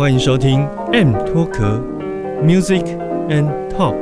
欢迎收听 M 脱壳 Music and Talk。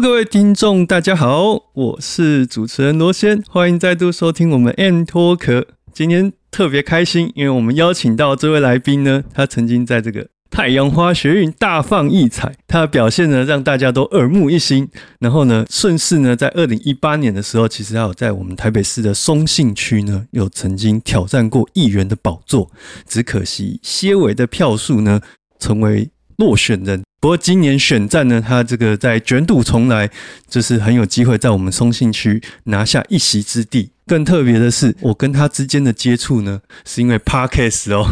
各位听众，大家好，我是主持人罗先，欢迎再度收听我们 M 脱壳。今天特别开心，因为我们邀请到这位来宾呢，他曾经在这个。太阳花学运大放异彩，他的表现呢让大家都耳目一新。然后呢，顺势呢，在二零一八年的时候，其实还有在我们台北市的松信区呢，有曾经挑战过议员的宝座，只可惜些微的票数呢，成为落选人。不过今年选战呢，他这个在卷土重来，就是很有机会在我们松信区拿下一席之地。更特别的是，我跟他之间的接触呢，是因为 Parkes 哦，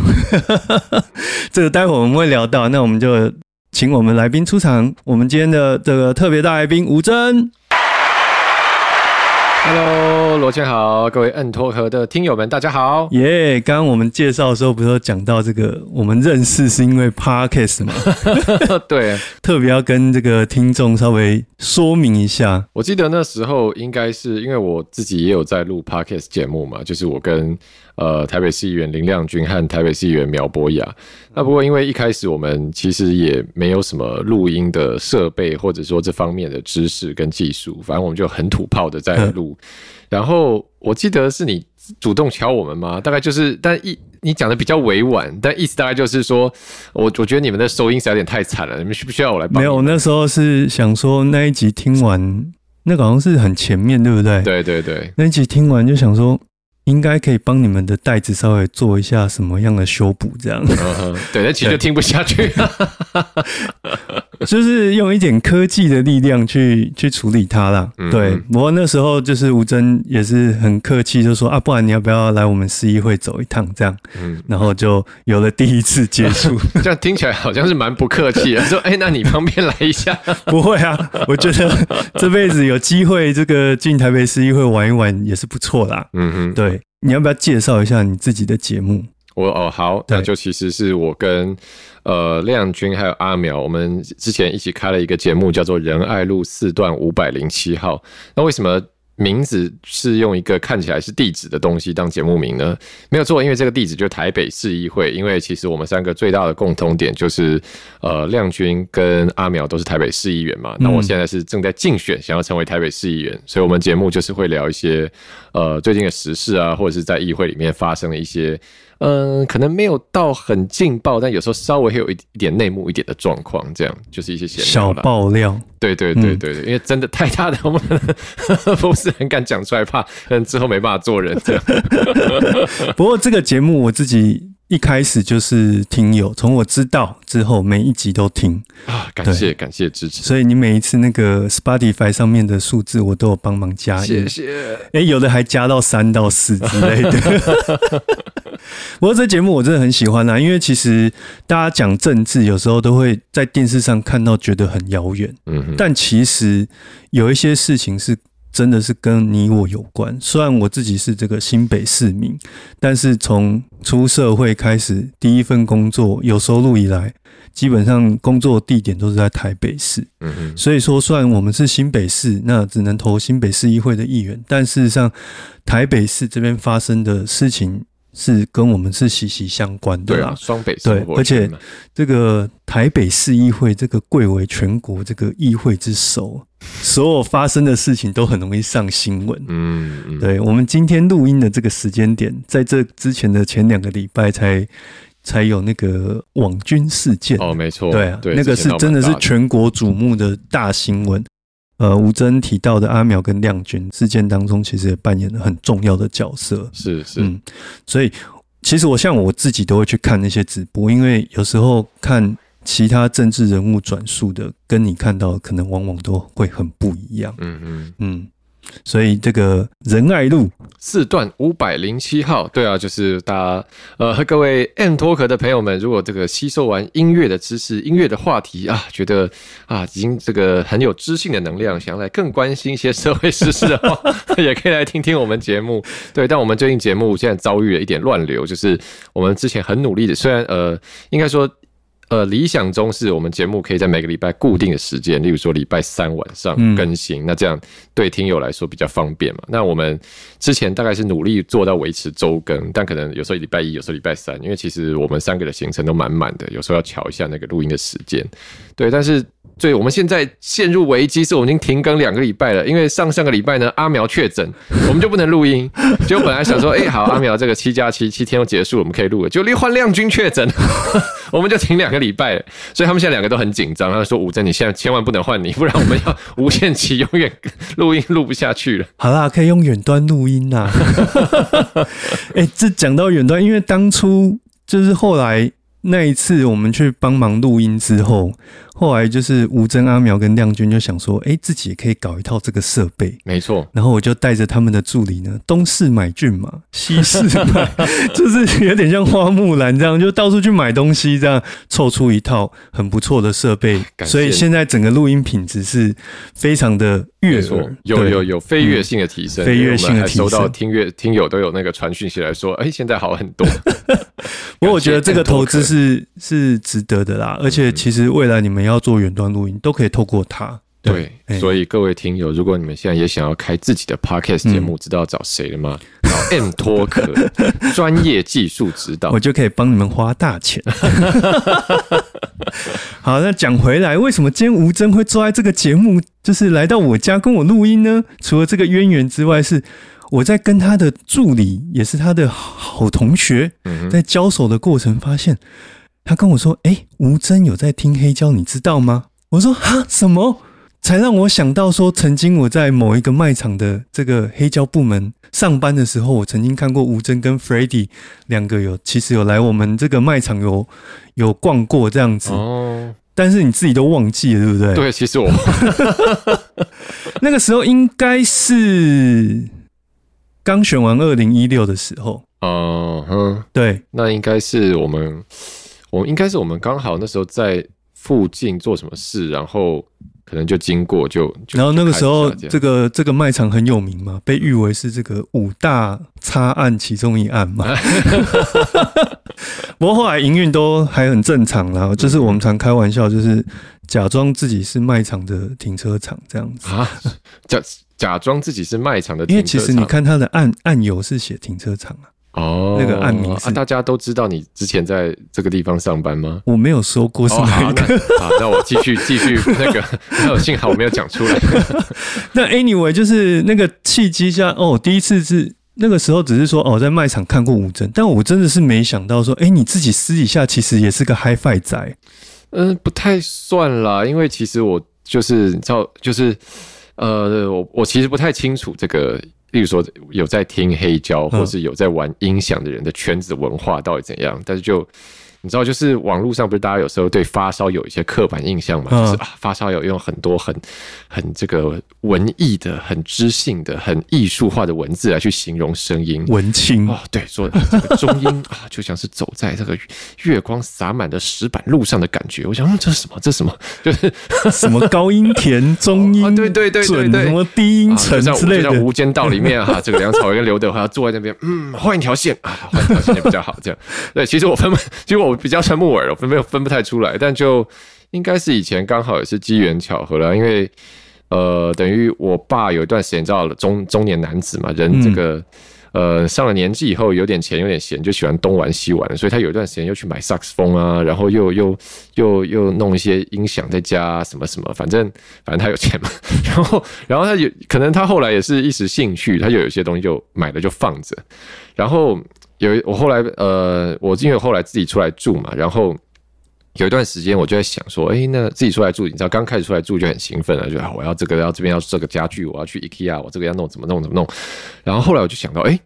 这个待会我们会聊到。那我们就请我们来宾出场，我们今天的这个特别大来宾吴真。Hello，罗健好，各位摁托盒的听友们，大家好。耶，刚刚我们介绍的时候，不是讲到这个，我们认识是因为 Podcast 吗？对，特别要跟这个听众稍微说明一下。我记得那时候应该是因为我自己也有在录 Podcast 节目嘛，就是我跟。呃，台北市议员林亮君和台北市议员苗博雅。那不过，因为一开始我们其实也没有什么录音的设备，或者说这方面的知识跟技术，反正我们就很土炮的在录。然后我记得是你主动敲我们吗？大概就是，但意你讲的比较委婉，但意思大概就是说，我我觉得你们的收音是有点太惨了，你们需不需要我来帮？没有，那时候是想说那一集听完，那个好像是很前面对不对？对对对，那一集听完就想说。应该可以帮你们的袋子稍微做一下什么样的修补，这样。对，那其实就听不下去。就是用一点科技的力量去去处理它啦。对，不过那时候就是吴真也是很客气，就说啊，不然你要不要来我们市议会走一趟？这样，嗯，然后就有了第一次接触。这样听起来好像是蛮不客气的，说哎，那你方便来一下？不会啊，我觉得这辈子有机会这个进台北市议会玩一玩也是不错啦。嗯哼，对，你要不要介绍一下你自己的节目？我哦好，那就其实是我跟呃亮君还有阿苗，我们之前一起开了一个节目，叫做仁爱路四段五百零七号。那为什么名字是用一个看起来是地址的东西当节目名呢？没有错，因为这个地址就是台北市议会。因为其实我们三个最大的共同点就是呃亮君跟阿苗都是台北市议员嘛。那我现在是正在竞选，想要成为台北市议员，所以我们节目就是会聊一些呃最近的时事啊，或者是在议会里面发生的一些。嗯，可能没有到很劲爆，但有时候稍微会有一一点内幕一点的状况，这样就是一些小爆料。对对对对对，因为真的太大的，我们 不是很敢讲出来，怕嗯之后没办法做人这样。不过这个节目我自己。一开始就是听友，从我知道之后，每一集都听啊，感谢感谢支持。所以你每一次那个 Spotify 上面的数字，我都有帮忙加。谢谢。哎，有的还加到三到四之类的。不过这节目我真的很喜欢啊，因为其实大家讲政治，有时候都会在电视上看到，觉得很遥远。嗯，但其实有一些事情是。真的是跟你我有关。虽然我自己是这个新北市民，但是从出社会开始，第一份工作有收入以来，基本上工作地点都是在台北市。嗯嗯。所以说，虽然我们是新北市，那只能投新北市议会的议员，但事实上，台北市这边发生的事情是跟我们是息息相关的。对啊，双北对，而且这个台北市议会这个贵为全国这个议会之首。所有发生的事情都很容易上新闻。嗯，对，我们今天录音的这个时间点，在这之前的前两个礼拜才才有那个网军事件。哦，没错，对啊，那个是真的是全国瞩目的大新闻。呃，吴真提到的阿苗跟亮君事件当中，其实也扮演了很重要的角色。是是，嗯，所以其实我像我自己都会去看那些直播，因为有时候看。其他政治人物转述的，跟你看到可能往往都会很不一样。嗯嗯。嗯，所以这个仁爱路四段五百零七号，对啊，就是大家呃，各位 M Talk 的朋友们，如果这个吸收完音乐的知识、音乐的话题啊，觉得啊，已经这个很有知性的能量，想要来更关心一些社会时事的话，也可以来听听我们节目。对，但我们最近节目现在遭遇了一点乱流，就是我们之前很努力的，虽然呃，应该说。呃，理想中是我们节目可以在每个礼拜固定的时间，例如说礼拜三晚上更新，那这样对听友来说比较方便嘛。那我们之前大概是努力做到维持周更，但可能有时候礼拜一，有时候礼拜三，因为其实我们三个的行程都满满的，有时候要瞧一下那个录音的时间。对，但是。对，我们现在陷入危机，是我们已经停更两个礼拜了。因为上上个礼拜呢，阿苗确诊，我们就不能录音。就本来想说，哎，好，阿苗这个七加七七天要结束，我们可以录了。就换亮君确诊，我们就停两个礼拜。所以他们现在两个都很紧张，他说：“吴真，你现在千万不能换你，不然我们要无限期永远录音录不下去了。”好啦，可以用远端录音呐。哎，这讲到远端，因为当初就是后来。那一次我们去帮忙录音之后，后来就是吴征、阿苗跟亮君就想说，哎，自己也可以搞一套这个设备。没错，然后我就带着他们的助理呢，东市买骏马，西市买，就是有点像花木兰这样，就到处去买东西，这样凑出一套很不错的设备。所以现在整个录音品质是非常的悦耳，有有有飞跃性的提升，飞跃性的提升。收到听乐听友都有那个传讯息来说，哎，现在好很多。不过我觉得这个投资是是值得的啦，而且其实未来你们要做远端录音，都可以透过它。对，所以各位听友，如果你们现在也想要开自己的 podcast 节目，知道找谁了吗？找 M 托克 专业技术指导，我就可以帮你们花大钱。好，那讲回来，为什么今天吴真会坐在这个节目，就是来到我家跟我录音呢？除了这个渊源之外，是。我在跟他的助理，也是他的好同学，在交手的过程，发现他跟我说：“哎，吴真有在听黑胶，你知道吗？”我说：“哈，什么？”才让我想到说，曾经我在某一个卖场的这个黑胶部门上班的时候，我曾经看过吴真跟 f r e d d y 两个有，其实有来我们这个卖场有有逛过这样子。哦，但是你自己都忘记了，对不对？对，其实我 那个时候应该是。刚选完二零一六的时候，嗯哼，对，那应该是我们，我们应该是我们刚好那时候在附近做什么事，然后可能就经过，就然后那个时候这个这个卖场很有名嘛，被誉为是这个五大差案其中一案嘛。不过后来营运都还很正常啦，就是我们常开玩笑，就是假装自己是卖场的停车场这样子啊，假。假装自己是卖场的，因为其实你看他的案案由是写停车场啊，哦，那个案名啊，大家都知道你之前在这个地方上班吗？我没有说过是哪个，好，那我继续继续那个，有幸好我没有讲出来。那 anyway 就是那个契机下，哦，第一次是那个时候只是说哦，在卖场看过吴真，但我真的是没想到说，哎，你自己私底下其实也是个 HiFi 仔，嗯，不太算啦，因为其实我就是知道就是。呃，我我其实不太清楚这个，例如说有在听黑胶，或是有在玩音响的人的圈子文化到底怎样，但是就。你知道，就是网络上不是大家有时候对发烧有一些刻板印象嘛？就是啊，发烧友用很多很很这个文艺的、很知性的、很艺术化的文字来去形容声音，文青哦，对，说这个中音 啊，就像是走在这个月光洒满的石板路上的感觉。我想，嗯，这是什么？这是什么？就 是什么高音甜，中音对对对对对，什么低音沉之类的。像《无间道》里面哈，这个梁朝伟跟刘德华坐在那边，嗯，换一条线啊，换一条线比较好。这样对，其实我分不，其实我。比较沉木耳，分没有分不太出来，但就应该是以前刚好也是机缘巧合了，因为呃，等于我爸有一段时间，知道中中年男子嘛，人这个。呃，上了年纪以后有点钱有点闲，就喜欢东玩西玩，所以他有一段时间又去买萨克斯风啊，然后又又又又弄一些音响在家什么什么，反正反正他有钱嘛。然后然后他有可能他后来也是一时兴趣，他就有些东西就买了就放着。然后有我后来呃，我因为后来自己出来住嘛，然后有一段时间我就在想说，哎，那自己出来住，你知道刚开始出来住就很兴奋了，就啊我要这个要这边要这个家具，我要去 IKEA，我这个要弄怎么弄怎么弄。然后后来我就想到，哎。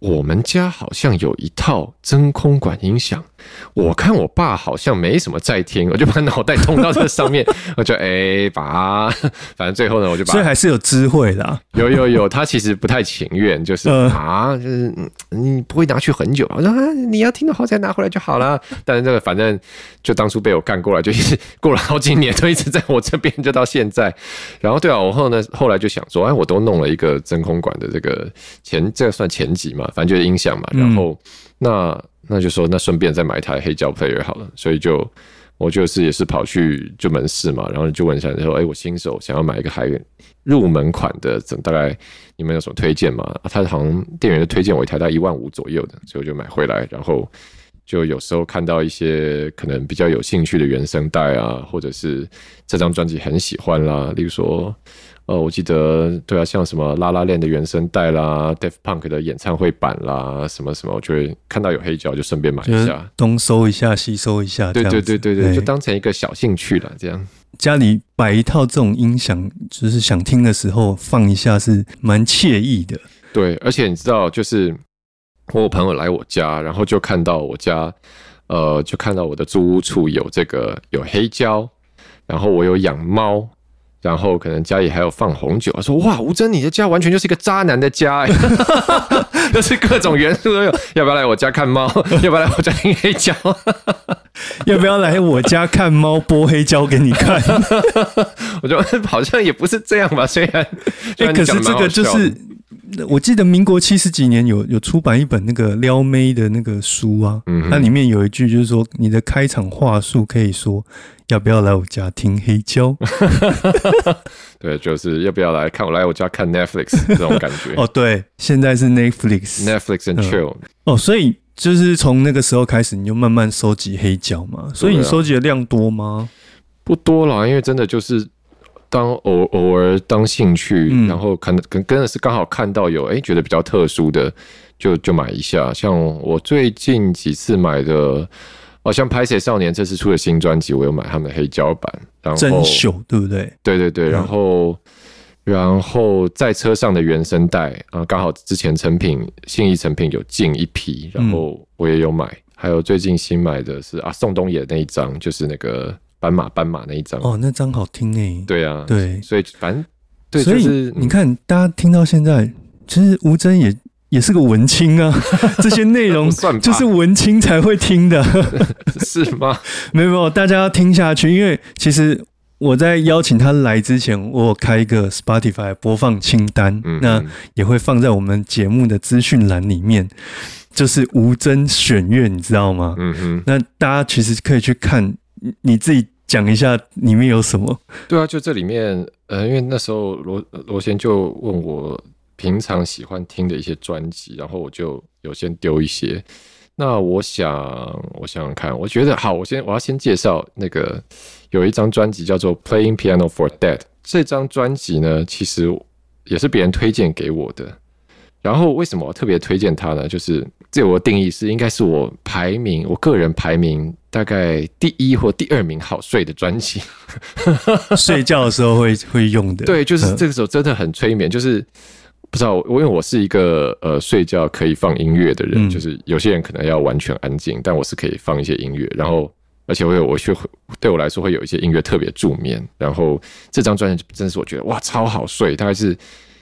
我们家好像有一套真空管音响，我看我爸好像没什么在听，我就把脑袋通到这上面，我就哎把，反正最后呢，我就把，所以还是有智慧的。有有有，他其实不太情愿，就是啊，就是你不会拿去很久，我说啊，你要听的话再拿回来就好了。但是这个反正就当初被我干过来，就一直过了好几年，都一直在我这边，就到现在。然后对啊，我后呢后来就想说，哎，我都弄了一个真空管的这个前，这个算前级嘛，反正就是音响嘛。然后那那就说，那顺便再买一台黑胶 player 好了。所以就我就是也是跑去就门市嘛，然后就问一下说，哎，我新手想要买一个还入门款的，怎大概你们有什么推荐吗？他好像店员就推荐我一台大概一万五左右的，所以我就买回来，然后。就有时候看到一些可能比较有兴趣的原声带啊，或者是这张专辑很喜欢啦，例如说，呃，我记得对啊，像什么拉拉链的原声带啦，Def Punk 的演唱会版啦，什么什么，我就会看到有黑胶就顺便买一下，东收一下，西收一下，对对对对对，就当成一个小兴趣了。这样家里摆一套这种音响，就是想听的时候放一下，是蛮惬意的。对，而且你知道，就是。我有朋友来我家，然后就看到我家，呃，就看到我的租屋处有这个有黑胶，然后我有养猫，然后可能家里还有放红酒。他说：“哇，吴真，你的家完全就是一个渣男的家，欸，就是各种元素都有。要不要来我家看猫？要不要来我家听黑胶？要不要来我家看猫播黑胶给你看？我觉得好像也不是这样吧。虽然，哎，可是这个就是。”我记得民国七十几年有有出版一本那个撩妹的那个书啊，嗯那里面有一句就是说你的开场话术可以说要不要来我家听黑胶？对，就是要不要来看我来我家看 Netflix 这种感觉。哦，对，现在是 Netflix，Netflix and chill。哦，所以就是从那个时候开始，你就慢慢收集黑胶嘛。所以你收集的量多吗？不多啦，因为真的就是。当偶偶尔当兴趣，然后看跟跟的是刚好看到有哎觉得比较特殊的，就就买一下。像我最近几次买的，哦，像拍摄少年这次出的新专辑，我有买他们的黑胶版，然后真秀对不对？对对对，然后然后在车上的原声带啊，刚好之前成品信义成品有进一批，然后我也有买。还有最近新买的是啊宋冬野那一张，就是那个。斑马斑马那一张哦，那张好听诶。对啊，对，所以反正对，所以你看，大家听到现在，其实吴真也也是个文青啊。这些内容 就是文青才会听的，是吗？没有没有，大家要听下去，因为其实我在邀请他来之前，我开一个 Spotify 播放清单，那也会放在我们节目的资讯栏里面，就是吴真选乐，你知道吗？嗯哼，那大家其实可以去看。你你自己讲一下里面有什么？对啊，就这里面，呃，因为那时候罗罗先就问我平常喜欢听的一些专辑，然后我就有先丢一些。那我想，我想想看，我觉得好，我先我要先介绍那个有一张专辑叫做《Playing Piano for Dead》。这张专辑呢，其实也是别人推荐给我的。然后为什么我特别推荐它呢？就是这我的定义是，应该是我排名，我个人排名。大概第一或第二名好睡的专辑，睡觉的时候会会用的。对，就是这个时候真的很催眠。就是不知道我，因为我是一个呃睡觉可以放音乐的人，就是有些人可能要完全安静，但我是可以放一些音乐。然后而且我有我会对我来说会有一些音乐特别助眠。然后这张专辑真的是我觉得哇超好睡，大概是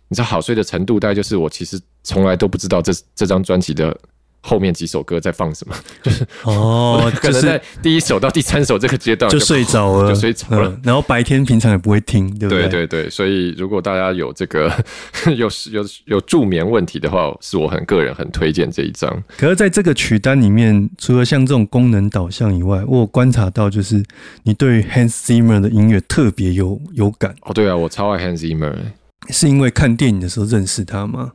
你知道好睡的程度，大概就是我其实从来都不知道这这张专辑的。后面几首歌在放什么？就是哦，可能在第一首到第三首这个阶段就睡着了，就睡着了。然后白天平常也不会听，对不对？对对对，所以如果大家有这个 有有有助眠问题的话，是我很个人很推荐这一张。可是在这个曲单里面，除了像这种功能导向以外，我观察到就是你对 Hans Zimmer 的音乐特别有有感。哦，对啊，我超爱 Hans Zimmer，是因为看电影的时候认识他吗？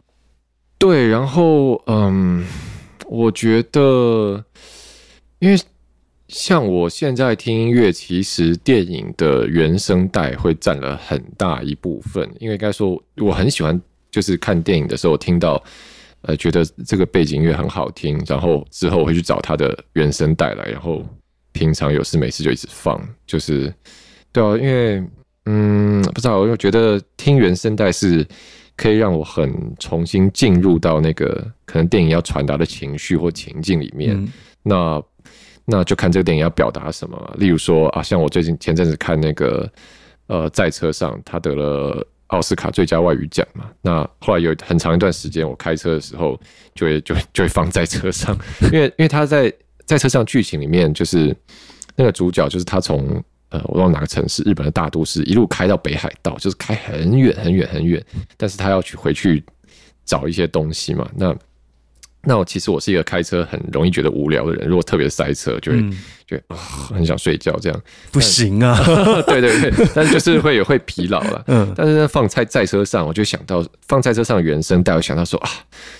对，然后嗯。我觉得，因为像我现在听音乐，其实电影的原声带会占了很大一部分。因为该说，我很喜欢，就是看电影的时候听到，呃，觉得这个背景音乐很好听，然后之后我会去找它的原声带来，然后平常有事没事就一直放。就是对啊，因为嗯，不知道，我又觉得听原声带是。可以让我很重新进入到那个可能电影要传达的情绪或情境里面。那那就看这个电影要表达什么。例如说啊，像我最近前阵子看那个呃，在车上，他得了奥斯卡最佳外语奖嘛。那后来有很长一段时间，我开车的时候就会就 就会放在车上，因为因为他在在车上剧情里面就是那个主角就是他从。呃，我忘了哪个城市，日本的大都市，一路开到北海道，就是开很远很远很远。但是他要去回去找一些东西嘛。那那我其实我是一个开车很容易觉得无聊的人，如果特别塞车，就会就很想睡觉，这样不行啊。对对对，但是就是会也会疲劳了。嗯，但是放在在车上，我就想到放在车上原声带，我想到说啊，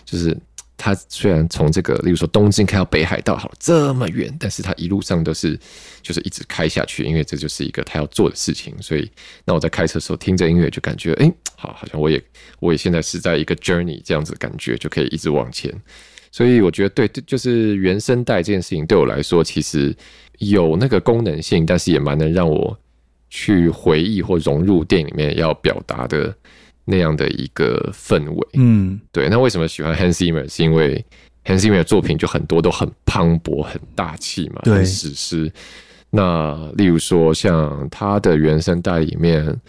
就是。他虽然从这个，例如说东京开到北海道，好这么远，但是他一路上都是就是一直开下去，因为这就是一个他要做的事情。所以，那我在开车的时候听着音乐，就感觉哎，好，好像我也我也现在是在一个 journey 这样子感觉，就可以一直往前。所以我觉得对，就是原声带这件事情对我来说，其实有那个功能性，但是也蛮能让我去回忆或融入电影里面要表达的。那样的一个氛围，嗯，对。那为什么喜欢 Hans Zimmer？是因为 Hans Zimmer 的作品就很多都很磅礴、很大气嘛，很史诗。那例如说，像他的原声带里面。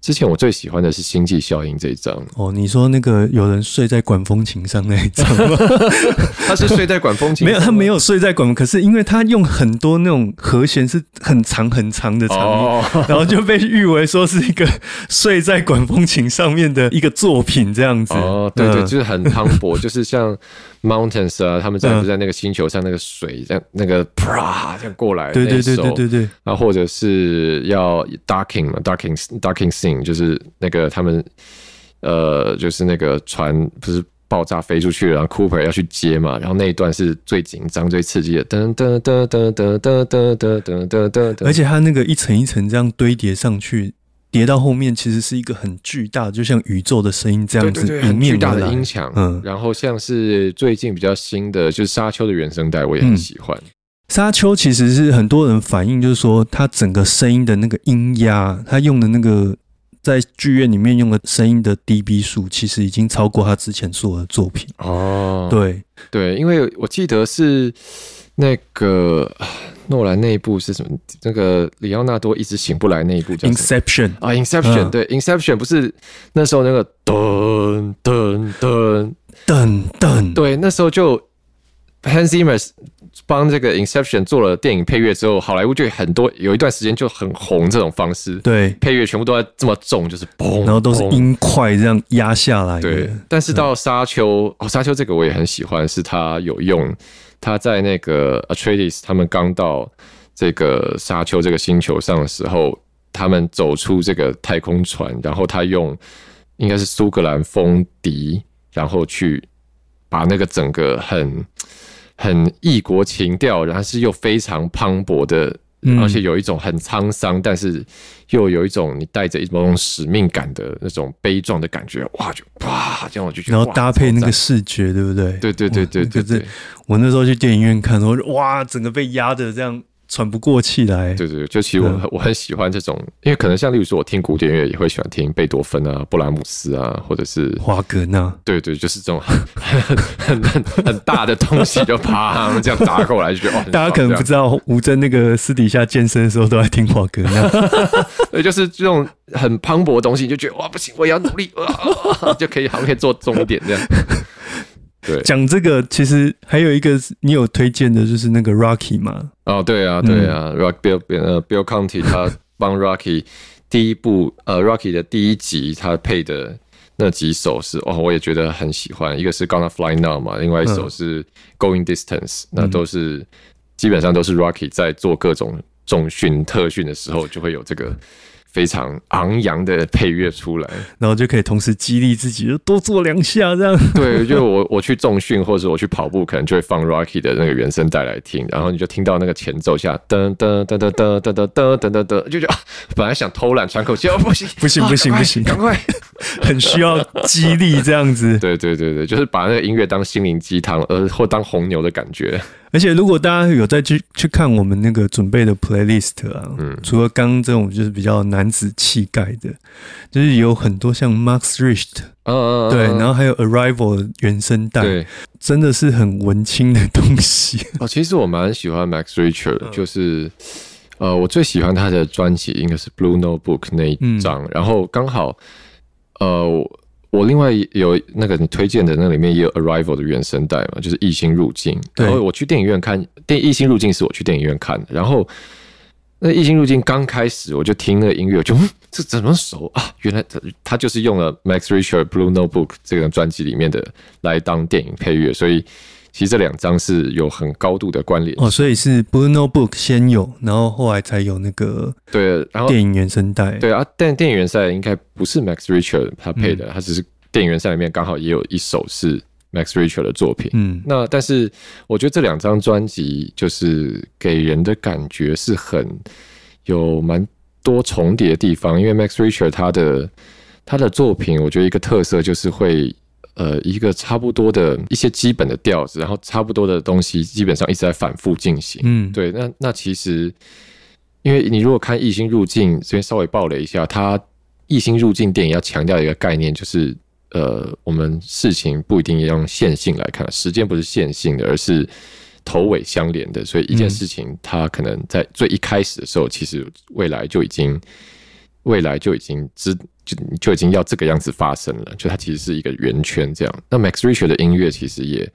之前我最喜欢的是《星际效应》这一张哦，你说那个有人睡在管风琴上那一张吗？他是睡在管风琴，没有，他没有睡在管，可是因为他用很多那种和弦是很长很长的长音，然后就被誉为说是一个睡在管风琴上面的一个作品这样子。哦，对对，就是很磅礴，就是像。Mountains 啊，他们在不在那个星球上？那个水这样，那个啪这样过来，对对对对对对。然后或者是要 docking 嘛，docking docking Scene，就是那个他们呃，就是那个船不是爆炸飞出去，然后 Cooper 要去接嘛，然后那一段是最紧张、最刺激的，噔噔噔噔噔噔噔噔噔噔。而且它那个一层一层这样堆叠上去。叠到后面其实是一个很巨大，就像宇宙的声音这样子，很巨大的音墙。嗯，然后像是最近比较新的，就是沙丘的原声带，我也很喜欢。沙丘其实是很多人反映，就是说它整个声音的那个音压，它用的那个在剧院里面用的声音的 dB 数，其实已经超过他之前所有的作品。哦，对对，因为我记得是那个。诺兰那一部是什么？那个里奥纳多一直醒不来那一部叫《Inception》啊，《Inception》对，《Inception》不是那时候那个噔噔噔噔噔，对，那时候就 Hans Zimmer 帮这个《Inception》做了电影配乐之后，好莱坞就很多有一段时间就很红这种方式，对，配乐全部都在这么重，就是嘣，然后都是音块这样压下来。对，但是到《沙丘》哦，《沙丘》这个我也很喜欢，是它有用。他在那个 Atreides 他们刚到这个沙丘这个星球上的时候，他们走出这个太空船，然后他用应该是苏格兰风笛，然后去把那个整个很很异国情调，然后是又非常磅礴的。而且有一种很沧桑，但是又有一种你带着一种使命感的那种悲壮的感觉，哇，就哇，这样我就觉得，然后搭配那个视觉，对不对？对对对对对对，我那时候去电影院看，我哇，整个被压的这样。喘不过气来，对对，就其实我我很喜欢这种，因为可能像例如说，我听古典乐也会喜欢听贝多芬啊、布拉姆斯啊，或者是华格纳，对对，就是这种很 很很很大的东西，就啪这样砸过来，就觉得大家可能不知道，吴真那个私底下健身的时候都在听华格纳，对，就是这种很磅礴的东西，就觉得哇不行，我也要努力，就可以好像可以做重点这样。对，讲这个其实还有一个你有推荐的，就是那个 Rocky 嘛。哦，对啊，对啊，Rock Bill 呃 Bill Conti 他帮 Rocky 第一部呃 Rocky 的第一集他配的那几首是哦，我也觉得很喜欢。一个是 Gonna Fly Now 嘛，另外一首是 Going Distance，那都是基本上都是 Rocky 在做各种重训特训的时候就会有这个。非常昂扬的配乐出来，然后就可以同时激励自己，多做两下这样。对，就我我去重训或者我去跑步，可能就会放 Rocky 的那个原声带来听，然后你就听到那个前奏下噔噔噔噔噔噔噔噔噔噔，就觉得本来想偷懒喘口气，哦不行 不行不行不行，赶快 很需要激励这样子。对对对对，就是把那个音乐当心灵鸡汤，呃，或当红牛的感觉。而且如果大家有再去去看我们那个准备的 playlist 啊，嗯，除了刚刚这种就是比较男子气概的，就是有很多像 Max Richt，嗯嗯，对，然后还有 Arrival 原声带，对，真的是很文青的东西。哦，其实我蛮喜欢 Max Richt 的，就是。呃，我最喜欢他的专辑应该是《Blue Notebook》那一张，然后刚好，呃，我另外有那个你推荐的那里面也有《Arrival》的原声带嘛，就是《异星入境》。然后我去电影院看电《异星入境》是我去电影院看的，然后那《异星入境》刚开始我就听那个音乐，就这怎么熟啊？原来他他就是用了 Max Richard《Blue Notebook》这个专辑里面的来当电影配乐，所以。其实这两张是有很高度的关联哦，所以是 Blue Notebook 先有，然后后来才有那个对，然后电影原声带对啊，但电影原声带应该不是 Max Richard 他配的，他只是电影原声里面刚好也有一首是 Max Richard 的作品。嗯，那但是我觉得这两张专辑就是给人的感觉是很有蛮多重叠的地方，因为 Max Richard 他的他的作品，我觉得一个特色就是会。呃，一个差不多的一些基本的调子，然后差不多的东西，基本上一直在反复进行。嗯，对。那那其实，因为你如果看《异星入境》，这边稍微爆了一下，它《异星入境》电影要强调一个概念，就是呃，我们事情不一定要用线性来看，时间不是线性的，而是头尾相连的。所以一件事情，它可能在最一开始的时候，其实未来就已经。未来就已经知就就已经要这个样子发生了，就它其实是一个圆圈这样。那 Max Richter 的音乐其实也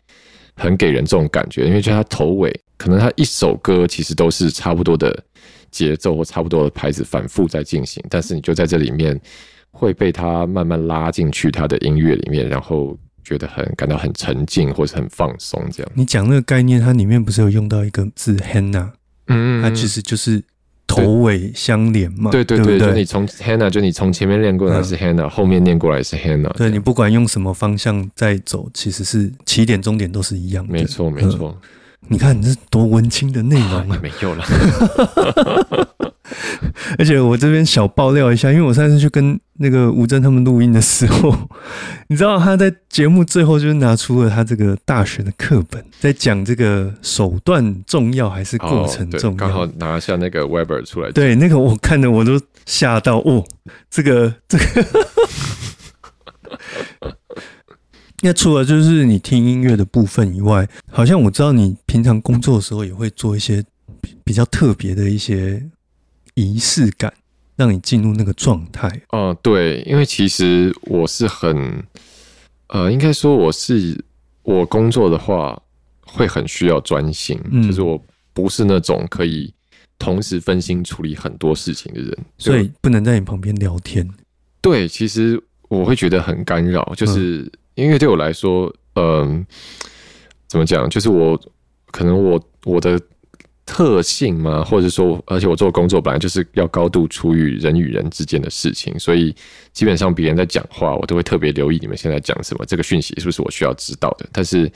很给人这种感觉，因为就它头尾可能它一首歌其实都是差不多的节奏或差不多的拍子反复在进行，但是你就在这里面会被它慢慢拉进去它的音乐里面，然后觉得很感到很沉静或是很放松这样。你讲那个概念，它里面不是有用到一个字 Hannah，嗯，它其实就是。头尾相连嘛？对对对，就你从 Hannah，就你从前面练过来是 Hannah，后面练过来是 Hannah。对你不管用什么方向在走，其实是起点终点都是一样的。没错没错，你看这是多文青的内容啊！没有了。而且我这边小爆料一下，因为我上次去跟那个吴征他们录音的时候，你知道他在节目最后就是拿出了他这个大学的课本，在讲这个手段重要还是过程重要，刚好拿下那个 Weber 出来。对，那个我看的我都吓到哦，这个这个。那除了就是你听音乐的部分以外，好像我知道你平常工作的时候也会做一些比较特别的一些。仪式感让你进入那个状态。哦，对，因为其实我是很，呃，应该说我是我工作的话会很需要专心，就是我不是那种可以同时分心处理很多事情的人，所以不能在你旁边聊天。对，其实我会觉得很干扰，就是因为对我来说，嗯，怎么讲？就是我可能我我的。特性吗？或者说，而且我做工作本来就是要高度处于人与人之间的事情，所以基本上别人在讲话，我都会特别留意你们现在讲什么，这个讯息是不是我需要知道的。但是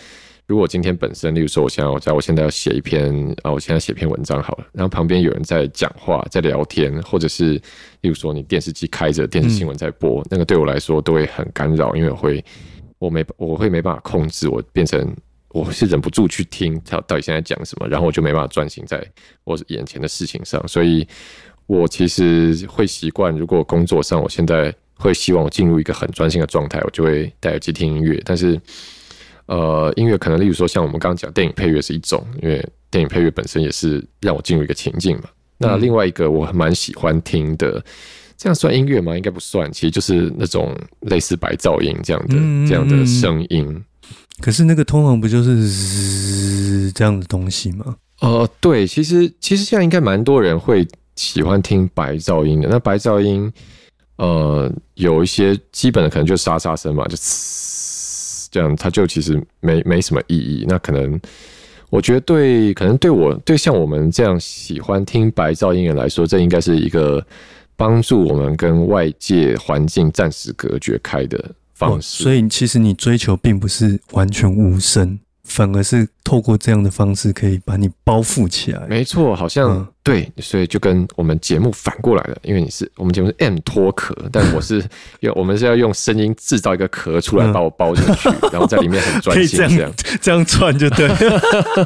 如果今天本身，例如说，我现在我在我现在要写一篇啊，我现在写篇文章好了，然后旁边有人在讲话，在聊天，或者是例如说你电视机开着，电视新闻在播，那个对我来说都会很干扰，因为我会我没我会没办法控制，我变成。我是忍不住去听他到底现在讲什么，然后我就没办法专心在我眼前的事情上，所以我其实会习惯，如果工作上我现在会希望我进入一个很专心的状态，我就会戴耳机听音乐。但是，呃，音乐可能例如说像我们刚刚讲电影配乐是一种，因为电影配乐本身也是让我进入一个情境嘛。那另外一个我蛮喜欢听的，这样算音乐吗？应该不算，其实就是那种类似白噪音这样的这样的声音。可是那个通常不就是这样的东西吗？呃，对，其实其实现在应该蛮多人会喜欢听白噪音的。那白噪音，呃，有一些基本的可能就沙沙声嘛，就这样，它就其实没没什么意义。那可能我觉得对，可能对我对像我们这样喜欢听白噪音的人来说，这应该是一个帮助我们跟外界环境暂时隔绝开的。方式，所以其实你追求并不是完全无声，反而是透过这样的方式可以把你包覆起来。没错，好像对，所以就跟我们节目反过来了，因为你是我们节目是 M 脱壳，但我是 用我们是要用声音制造一个壳出来把我包进去，然后在里面很专心这样这样串就对。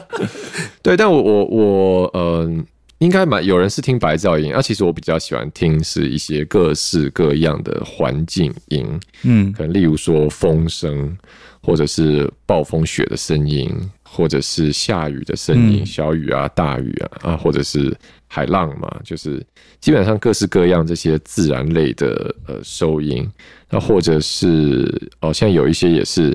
对，但我我我嗯。应该蛮有人是听白噪音，啊，其实我比较喜欢听是一些各式各样的环境音，嗯，可能例如说风声，或者是暴风雪的声音，或者是下雨的声音，小雨啊、大雨啊，啊，或者是海浪嘛，就是基本上各式各样这些自然类的呃收音，那或者是哦，现在有一些也是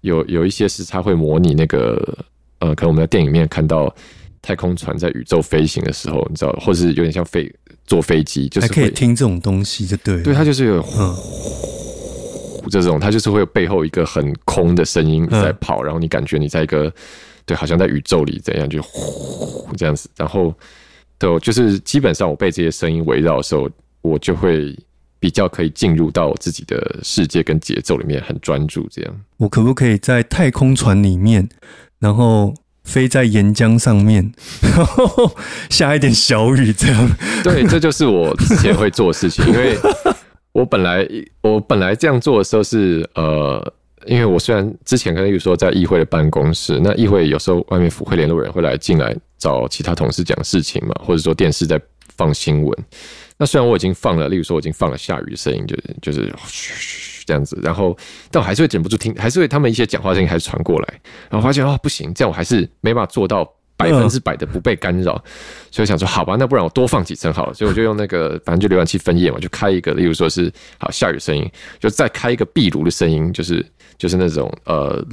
有有一些是它会模拟那个呃，可能我们在电影面看到。太空船在宇宙飞行的时候，你知道，或是有点像飞坐飞机，就是可以听这种东西，就对，对，它就是有呼这种，它就是会有背后一个很空的声音在跑，然后你感觉你在一个对，好像在宇宙里怎样，就呼这样子，然后对，就是基本上我被这些声音围绕的时候，我就会比较可以进入到我自己的世界跟节奏里面，很专注这样。我可不可以在太空船里面，然后？飞在岩浆上面，然 后下一点小雨，这样。对，这就是我之前会做的事情。因为 我本来我本来这样做的时候是呃，因为我虽然之前跟例如说在议会的办公室，那议会有时候外面府会联络人会来进来找其他同事讲事情嘛，或者说电视在放新闻。那虽然我已经放了，例如说我已经放了下雨的声音，就是就是嘘这样子，然后但我还是会忍不住听，还是会他们一些讲话声音还是传过来，然后发现哦不行，这样我还是没办法做到百分之百的不被干扰，所以想说好吧，那不然我多放几层好了，所以我就用那个反正就浏览器分页嘛，就开一个，例如说是好下雨声音，就再开一个壁炉的声音，就是就是那种呃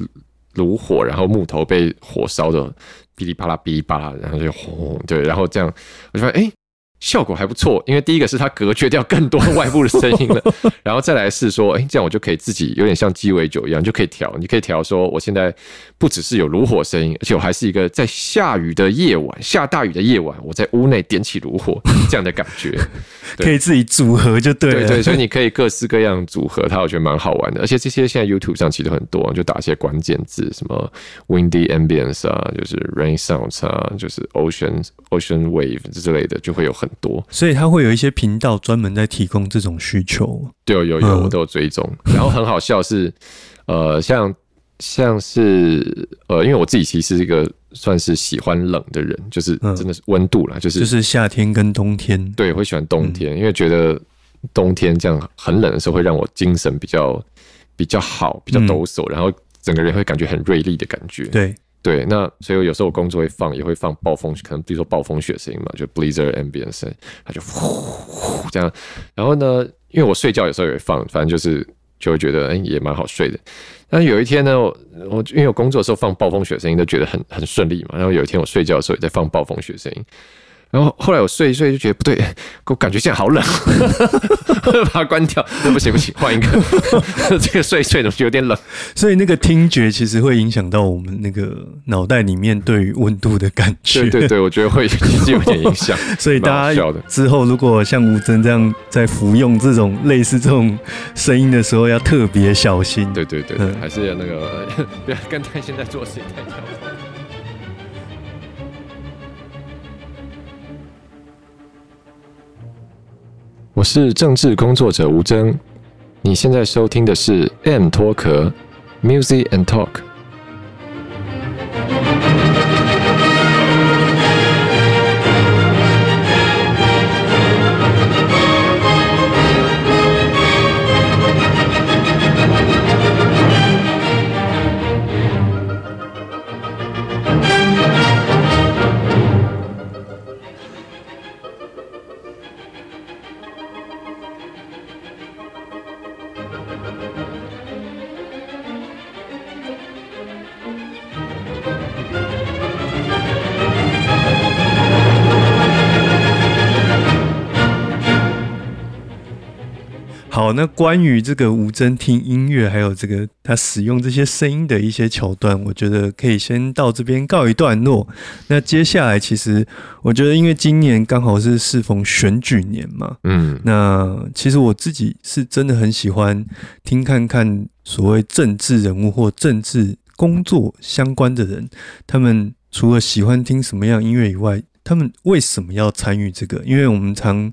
炉火，然后木头被火烧的噼里啪啦噼里啪啦，然后就轰对，然后这样我就发现哎。效果还不错，因为第一个是它隔绝掉更多外部的声音了，然后再来是说，哎，这样我就可以自己有点像鸡尾酒一样，就可以调。你可以调说，我现在不只是有炉火声音，而且我还是一个在下雨的夜晚、下大雨的夜晚，我在屋内点起炉火 这样的感觉，可以自己组合就对了。对，所以你可以各式各样组合，它我觉得蛮好玩的。而且这些现在 YouTube 上其实很多，就打一些关键字，什么 windy ambience 啊，就是 rain sounds 啊，就是 ocean ocean wave 之类的，就会有很。多，所以他会有一些频道专门在提供这种需求。对，有有我都有追踪。然后很好笑是，呃，像像是呃，因为我自己其实是一个算是喜欢冷的人，就是真的是温度啦，就是就是夏天跟冬天。对，会喜欢冬天，因为觉得冬天这样很冷的时候会让我精神比较比较好，比较抖擞，然后整个人会感觉很锐利的感觉。对。对，那所以有时候我工作会放，也会放暴风，可能比如说暴风雪声音嘛，就 blizzard ambience，它就呼呼这样。然后呢，因为我睡觉有时候也会放，反正就是就会觉得哎也蛮好睡的。但有一天呢，我我因为我工作的时候放暴风雪声音都觉得很很顺利嘛，然后有一天我睡觉的时候也在放暴风雪声音。然后后来我睡一睡就觉得不对，我感觉现在好冷，把它关掉。那不行不行，换一个。这个睡睡怎么有点冷？所以那个听觉其实会影响到我们那个脑袋里面对于温度的感觉。对对对，我觉得会其实有点影响。所以大家之后如果像吴真这样在服用这种类似这种声音的时候，要特别小心。对对对，还是要那个不要跟他现在做事情太跳。我是政治工作者吴峥，你现在收听的是 M 脱壳 Music and Talk。好，那关于这个吴真听音乐，还有这个他使用这些声音的一些桥段，我觉得可以先到这边告一段落。那接下来，其实我觉得，因为今年刚好是适逢选举年嘛，嗯，那其实我自己是真的很喜欢听看看所谓政治人物或政治工作相关的人，他们除了喜欢听什么样音乐以外，他们为什么要参与这个？因为我们常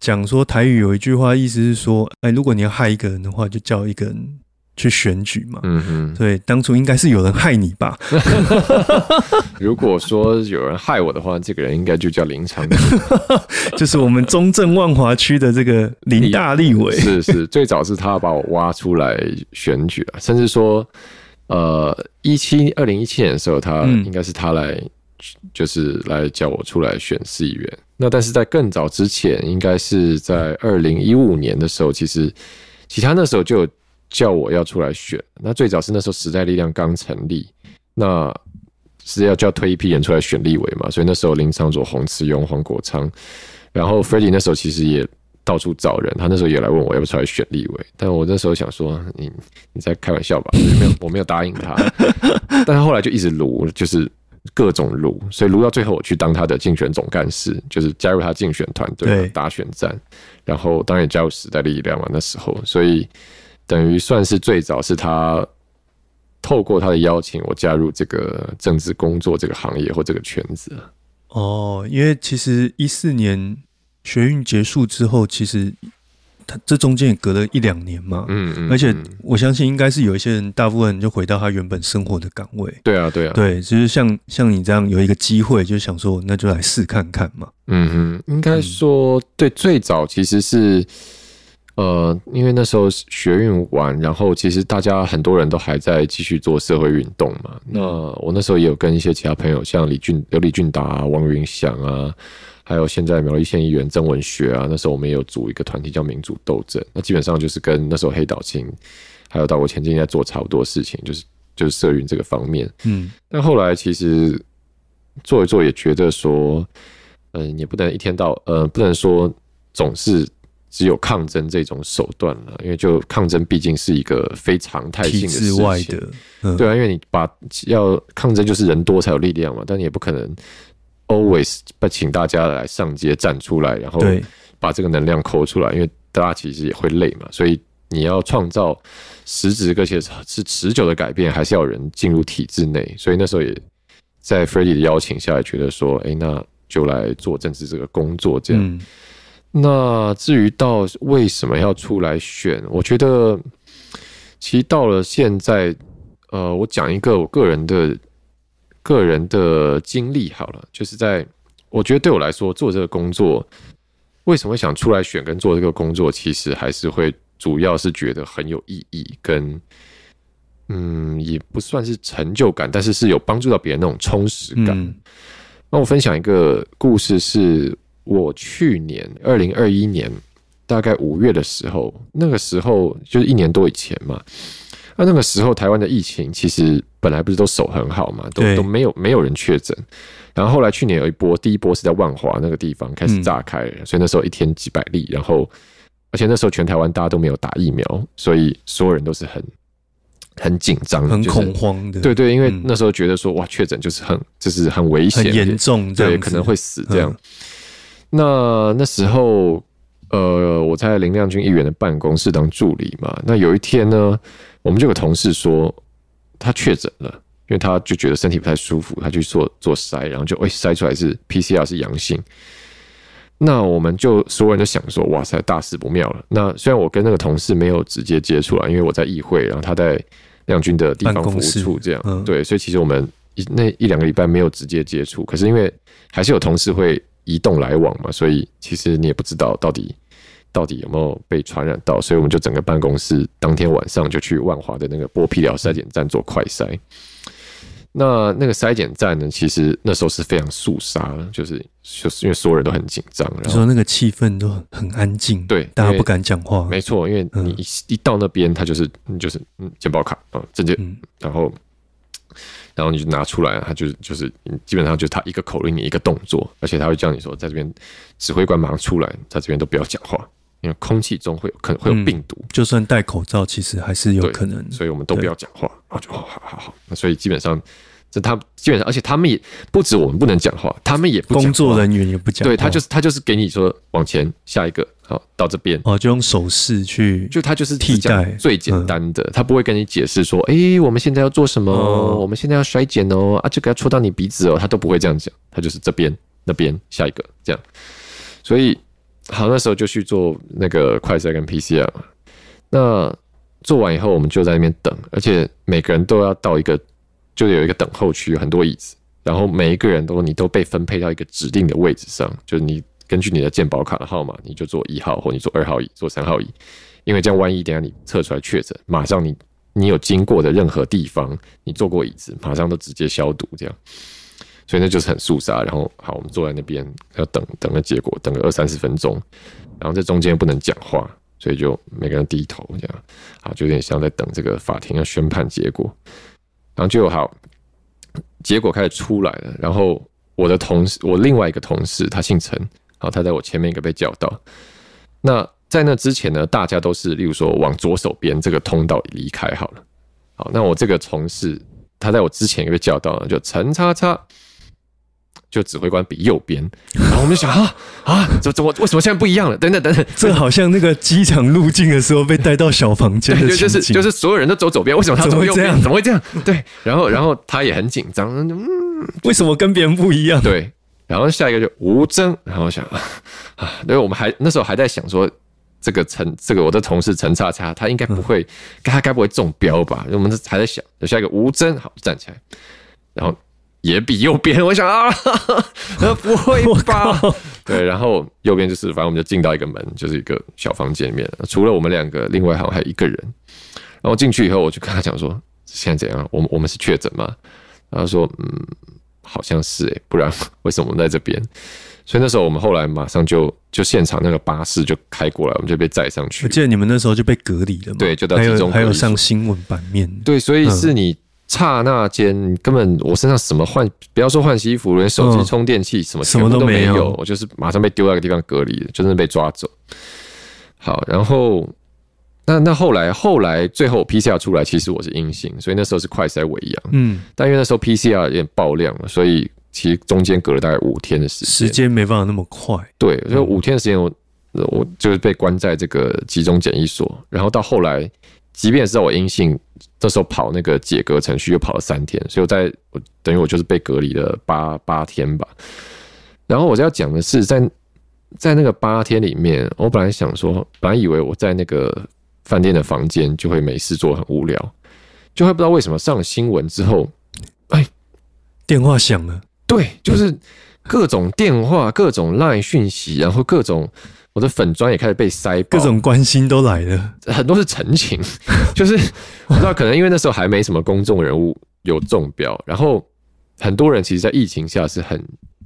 讲说台语有一句话，意思是说，哎，如果你要害一个人的话，就叫一个人去选举嘛。嗯嗯，对，当初应该是有人害你吧？如果说有人害我的话，这个人应该就叫林长，就是我们中正万华区的这个林大立委。是是，最早是他把我挖出来选举了，甚至说，呃，一七二零一七年的时候，他应该是他来。就是来叫我出来选市议员。那但是在更早之前，应该是在二零一五年的时候，其实其他那时候就叫我要出来选。那最早是那时候时代力量刚成立，那是要叫推一批人出来选立委嘛。所以那时候林昌佐、洪慈庸、黄国昌，然后 Freddie 那时候其实也到处找人，他那时候也来问我要不要出来选立委。但我那时候想说，你你在开玩笑吧？没有，我没有答应他。但他后来就一直撸，就是。各种撸，所以撸到最后，我去当他的竞选总干事，就是加入他竞选团队打选战，然后当然也加入时代力量嘛。那时候，所以等于算是最早是他透过他的邀请，我加入这个政治工作这个行业或这个圈子。哦，因为其实一四年学运结束之后，其实。他这中间也隔了一两年嘛，嗯嗯，而且我相信应该是有一些人，大部分人就回到他原本生活的岗位。对啊，对啊，对，就是像像你这样有一个机会，就想说那就来试看看嘛。嗯哼，应该说对，最早其实是呃，因为那时候学运完，然后其实大家很多人都还在继续做社会运动嘛。那我那时候也有跟一些其他朋友，像李俊、刘李俊达、王云祥啊。还有现在苗栗县议员曾文学啊，那时候我们也有组一个团体叫民主斗争，那基本上就是跟那时候黑岛青还有岛国前进在做差不多事情，就是就是社运这个方面。嗯，但后来其实做一做也觉得说，嗯，也不能一天到呃，不能说总是只有抗争这种手段了，因为就抗争毕竟是一个非常态性的事情，对啊，因为你把要抗争就是人多才有力量嘛，但你也不可能。Always 不请大家来上街站出来，然后把这个能量抠出来，因为大家其实也会累嘛，所以你要创造实质而且是持久的改变，还是要人进入体制内。所以那时候也在 f r e d d y 的邀请下，觉得说，哎，那就来做政治这个工作。这样，那至于到为什么要出来选，我觉得其实到了现在，呃，我讲一个我个人的。个人的经历好了，就是在我觉得对我来说做这个工作，为什么会想出来选跟做这个工作，其实还是会主要是觉得很有意义，跟嗯也不算是成就感，但是是有帮助到别人那种充实感。那我分享一个故事，是我去年二零二一年大概五月的时候，那个时候就是一年多以前嘛。那那个时候，台湾的疫情其实本来不是都守很好嘛，都都没有没有人确诊。然后后来去年有一波，第一波是在万华那个地方开始炸开，所以那时候一天几百例。然后，而且那时候全台湾大家都没有打疫苗，所以所有人都是很很紧张、很恐慌的。对对，因为那时候觉得说，哇，确诊就是很就是很危险、很严重，对，可能会死这样。那那时候，呃，我在林亮君议员的办公室当助理嘛。那有一天呢。我们就有同事说他确诊了，因为他就觉得身体不太舒服，他去做做筛，然后就哎筛出来是 PCR 是阳性。那我们就所有人都想说，哇塞，大事不妙了。那虽然我跟那个同事没有直接接触了，因为我在议会，然后他在亮军的地方服务处这样，对，所以其实我们一那一两个礼拜没有直接接触。可是因为还是有同事会移动来往嘛，所以其实你也不知道到底。到底有没有被传染到？所以我们就整个办公室当天晚上就去万华的那个剥皮疗筛检站做快筛。那那个筛检站呢，其实那时候是非常肃杀的，就是就是因为所有人都很紧张，然后那个气氛都很安静，对，大家不敢讲话。没错，因为你一一到那边，他就是就是嗯，健保卡啊，证件，然后然后你就拿出来，他就是就是基本上就是他一个口令，你一个动作，而且他会叫你说，在这边指挥官马上出来，在这边都不要讲话。因为空气中会有可能会有病毒，就算戴口罩，其实还是有可能。所以我们都不要讲话。然后就好好好，那所以基本上这他基本上，而且他们也不止我们不能讲话，他们也不工作人员也不讲。对他就是他就是给你说往前下一个，好到这边哦，就用手势去，就他就是替代最简单的，他不会跟你解释说，哎，我们现在要做什么？我们现在要衰减哦，啊，这个要戳到你鼻子哦，他都不会这样讲，他就是这边那边下一个这样。所以好，那时候就去做那个快筛跟 PCR，那。做完以后，我们就在那边等，而且每个人都要到一个，就有一个等候区，很多椅子，然后每一个人都你都被分配到一个指定的位置上，就是你根据你的健保卡的号码，你就坐一号或你坐二号椅，坐三号椅，因为这样万一等下你测出来确诊，马上你你有经过的任何地方，你坐过椅子，马上都直接消毒，这样，所以那就是很肃杀。然后好，我们坐在那边要等等个结果，等个二三十分钟，然后在中间不能讲话。所以就每个人低头这样，啊，就有点像在等这个法庭要宣判结果，然后就好，结果开始出来了。然后我的同事，我另外一个同事，他姓陈，好，他在我前面一个被叫到。那在那之前呢，大家都是例如说往左手边这个通道离开好了。好，那我这个同事，他在我之前一个被叫到了，就陈叉叉。就指挥官比右边，然后我们就想啊啊，怎怎么为什么现在不一样了？等等等等，这好像那个机场入境的时候被带到小房间的就是就是所有人都走左边，为什么他走右边？怎么会这样？对，然后然后他也很紧张，嗯，为什么跟别人不一样？对，然后下一个就吴征，然后想啊，因为我们还那时候还在想说，这个陈这个我的同事陈叉叉，他应该不会，他该不会中标吧？我们还在想，下一个吴征，好站起来，然后。也比右边，我想啊，不会吧？对，然后右边就是，反正我们就进到一个门，就是一个小房间里面，除了我们两个，另外好像还有一个人。然后进去以后，我就跟他讲说，现在怎样？我们我们是确诊吗？他说，嗯，好像是哎，不然为什么我们在这边？所以那时候我们后来马上就就现场那个巴士就开过来，我们就被载上去。我记得你们那时候就被隔离了嘛？对，就到集中还有上新闻版面。对，所以是你。刹那间，根本我身上什么换，不要说换洗衣服，连手机充电器什么什么都没有，我就是马上被丢到一个地方隔离，就是被抓走。好，然后那那后来后来最后 PCR 出来，其实我是阴性，所以那时候是快筛为阳。嗯，但因为那时候 PCR 有点爆量了，所以其实中间隔了大概五天的时间，时间没办法那么快。对，所以五天的时间，我我就是被关在这个集中检疫所，然后到后来。即便是我阴性，那时候跑那个解隔程序又跑了三天，所以我在我等于我就是被隔离了八八天吧。然后我要讲的是，在在那个八天里面，我本来想说，本来以为我在那个饭店的房间就会没事做，很无聊，就会不知道为什么上了新闻之后，哎，电话响了，对，就是各种电话、各种 LINE 讯息，然后各种。我的粉砖也开始被塞，各种关心都来了，很多是陈情，就是我不知道，可能因为那时候还没什么公众人物有中标，然后很多人其实，在疫情下是很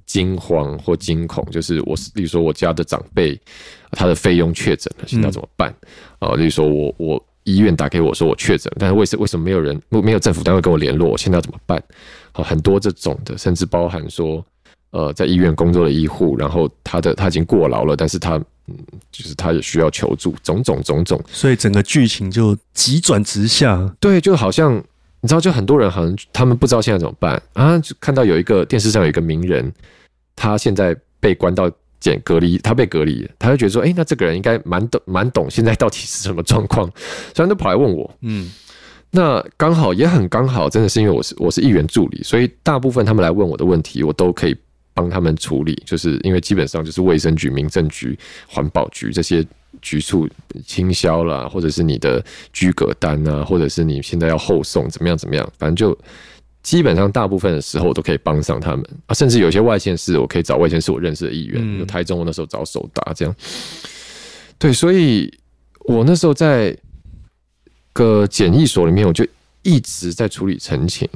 惊慌或惊恐，就是我，例如说我家的长辈，他的费用确诊了，现在怎么办？啊，例如说我我医院打给我说我确诊，但是为什为什么没有人没有政府单位跟我联络？我现在要怎么办？好，很多这种的，甚至包含说，呃，在医院工作的医护，然后他的他已经过劳了，但是他。嗯，就是他也需要求助，种种种种，所以整个剧情就急转直下。对，就好像你知道，就很多人好像他们不知道现在怎么办啊，就看到有一个电视上有一个名人，他现在被关到检隔离，他被隔离，他就觉得说，哎，那这个人应该蛮懂蛮懂现在到底是什么状况，所以都跑来问我。嗯，那刚好也很刚好，真的是因为我是我是议员助理，所以大部分他们来问我的问题，我都可以。帮他们处理，就是因为基本上就是卫生局、民政局、环保局这些局处清销啦，或者是你的居格单啊，或者是你现在要后送怎么样怎么样，反正就基本上大部分的时候我都可以帮上他们啊，甚至有些外县市我可以找外县市我认识的议员，有台中我那时候找手打这样，对，所以我那时候在个检疫所里面，我就一直在处理陈情，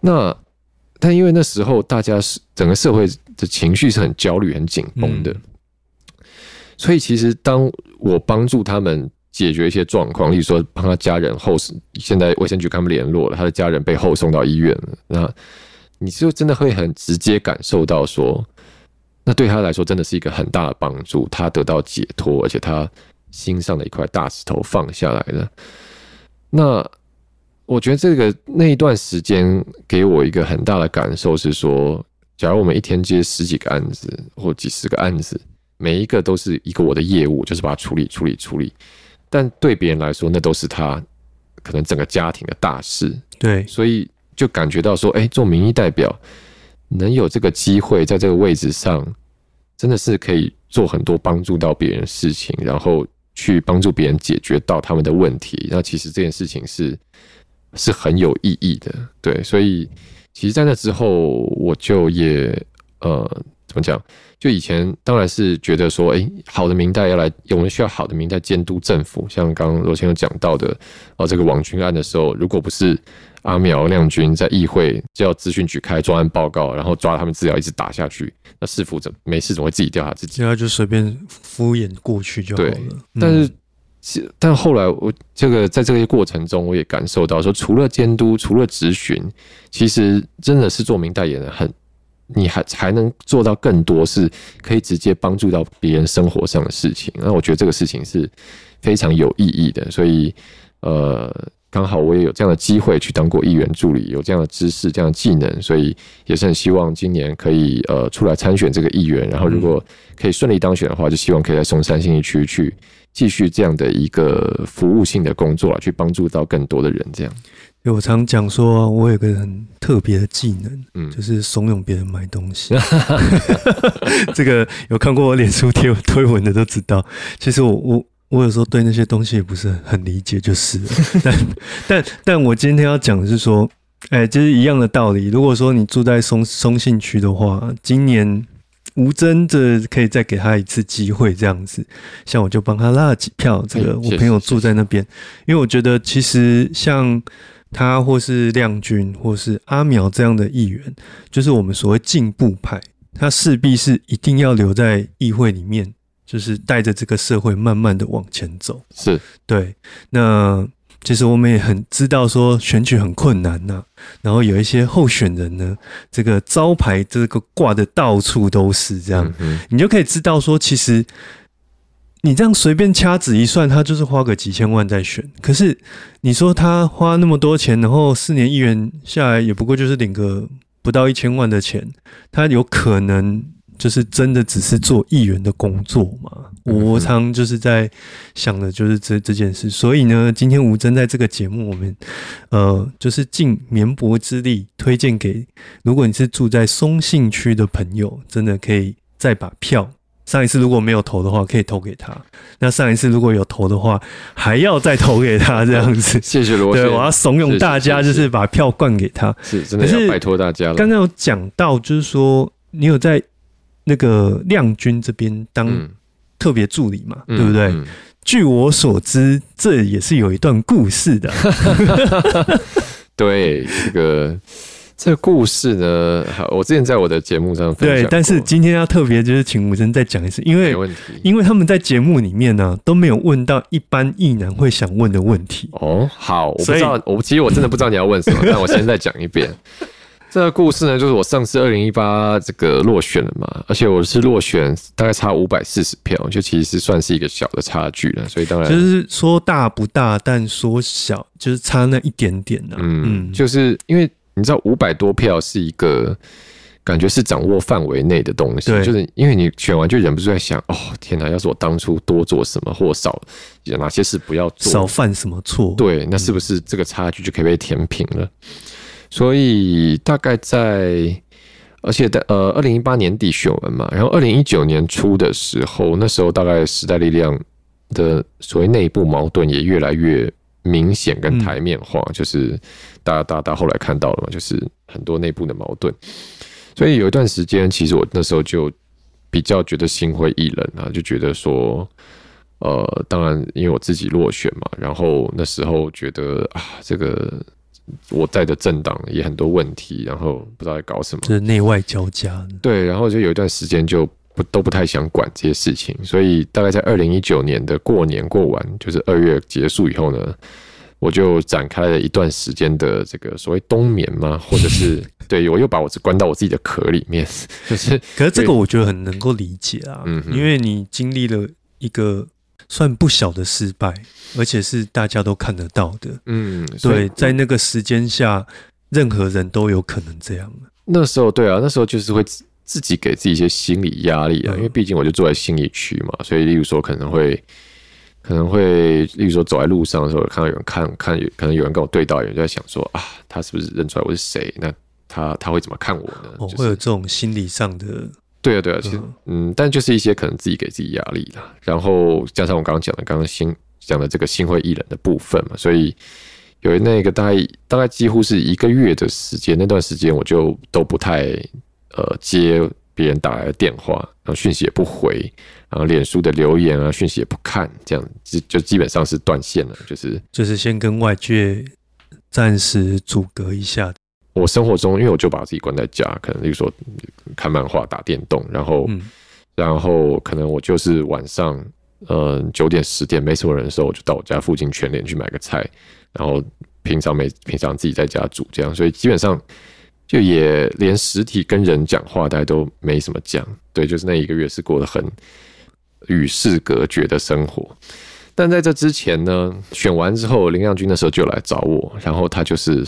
那。但因为那时候大家是整个社会的情绪是很焦虑、很紧绷的，所以其实当我帮助他们解决一些状况，例如说帮他家人后，现在卫生局跟他们联络了，他的家人被后送到医院了，那你就真的会很直接感受到说，那对他来说真的是一个很大的帮助，他得到解脱，而且他心上的一块大石头放下来了。那我觉得这个那一段时间给我一个很大的感受是说，假如我们一天接十几个案子或几十个案子，每一个都是一个我的业务，就是把它处理、处理、处理。但对别人来说，那都是他可能整个家庭的大事。对，所以就感觉到说，哎，做民意代表能有这个机会在这个位置上，真的是可以做很多帮助到别人的事情，然后去帮助别人解决到他们的问题。那其实这件事情是。是很有意义的，对，所以其实，在那之后，我就也呃，怎么讲？就以前当然是觉得说，哎，好的明代要来，我们需要好的明代监督政府。像刚刚罗先生讲到的，哦，这个网军案的时候，如果不是阿苗亮君在议会叫资讯局开专案报告，然后抓他们资料一直打下去，那市府怎没事怎么会自己调查自己？然后就随便敷衍过去就好了。但是。但后来我这个在这些过程中，我也感受到说，除了监督，除了咨询，其实真的是做名代言人很，你还还能做到更多，是可以直接帮助到别人生活上的事情。那我觉得这个事情是非常有意义的。所以，呃，刚好我也有这样的机会去当过议员助理，有这样的知识、这样的技能，所以也是很希望今年可以呃出来参选这个议员。然后，如果可以顺利当选的话，就希望可以在松山新一区去。继续这样的一个服务性的工作啊，去帮助到更多的人。这样，我常讲说，我有个很特别的技能，嗯，就是怂恿别人买东西。这个有看过我脸书贴 推文的都知道。其实我我我有时候对那些东西也不是很理解，就是 了。但但但我今天要讲的是说，哎，就是一样的道理。如果说你住在松松信区的话，今年。吴真，这可以再给他一次机会，这样子，像我就帮他拉了几票。这个我朋友住在那边，因为我觉得其实像他或是亮君或是阿苗这样的议员，就是我们所谓进步派，他势必是一定要留在议会里面，就是带着这个社会慢慢的往前走。是对，那。其实我们也很知道说选举很困难呐，然后有一些候选人呢，这个招牌这个挂的到处都是这样，你就可以知道说，其实你这样随便掐指一算，他就是花个几千万在选。可是你说他花那么多钱，然后四年议员下来也不过就是领个不到一千万的钱，他有可能。就是真的只是做议员的工作嘛？我常就是在想的，就是这这件事。所以呢，今天吴真在这个节目，我们呃，就是尽绵薄之力推荐给，如果你是住在松信区的朋友，真的可以再把票。上一次如果没有投的话，可以投给他。那上一次如果有投的话，还要再投给他，这样子。谢谢罗。对，我要怂恿大家，就是把票灌给他。是，真的要拜托大家了。刚刚有讲到，就是说你有在。那个亮君这边当特别助理嘛，对不对？据我所知，这也是有一段故事的。对，这个这个故事呢，我之前在我的节目上对，但是今天要特别就是请吴生再讲一次，因为因为他们在节目里面呢都没有问到一般艺男会想问的问题。哦，好，我不知道，我其实我真的不知道你要问什么，但我现在讲一遍。这个故事呢，就是我上次二零一八这个落选了嘛，而且我是落选大概差五百四十票，就其实算是一个小的差距了。所以当然就是说大不大，但说小就是差那一点点呢。嗯，就是因为你知道五百多票是一个感觉是掌握范围内的东西，就是因为你选完就忍不住在想，哦天哪，要是我当初多做什么或少有哪些事不要做，少犯什么错，对，那是不是这个差距就可以被填平了？所以大概在，而且在呃，二零一八年底选完嘛，然后二零一九年初的时候，那时候大概时代力量的所谓内部矛盾也越来越明显跟台面化，就是大家大家后来看到了嘛，就是很多内部的矛盾。所以有一段时间，其实我那时候就比较觉得心灰意冷啊，就觉得说，呃，当然因为我自己落选嘛，然后那时候觉得啊，这个。我在的政党也很多问题，然后不知道在搞什么，就是内外交加。对，然后就有一段时间就不都不太想管这些事情，所以大概在二零一九年的过年过完，就是二月结束以后呢，我就展开了一段时间的这个所谓冬眠嘛，或者是 对我又把我关到我自己的壳里面，就是。可是这个我觉得很能够理解啊，嗯，因为你经历了一个。算不小的失败，而且是大家都看得到的。嗯，对，在那个时间下，任何人都有可能这样。那时候，对啊，那时候就是会自己给自己一些心理压力啊，因为毕竟我就住在心理区嘛，所以例如说可能会可能会，例如说走在路上的时候，看到有人看看，可能有人跟我对到，有人就在想说啊，他是不是认出来我是谁？那他他会怎么看我呢？哦，会有这种心理上的。对啊，对啊，其实嗯，但就是一些可能自己给自己压力啦，然后加上我刚刚讲的，刚刚新讲的这个心灰意冷的部分嘛，所以有那个大概大概几乎是一个月的时间，那段时间我就都不太呃接别人打来的电话，然后讯息也不回，然后脸书的留言啊讯息也不看，这样就就基本上是断线了，就是就是先跟外界暂时阻隔一下。我生活中，因为我就把自己关在家，可能例如说看漫画、打电动，然后，然后可能我就是晚上，呃，九点十点没什么人的时候，我就到我家附近全联去买个菜，然后平常没平常自己在家煮这样，所以基本上就也连实体跟人讲话，大家都没什么讲。对，就是那一个月是过得很与世隔绝的生活。但在这之前呢，选完之后，林亮君那时候就来找我，然后他就是。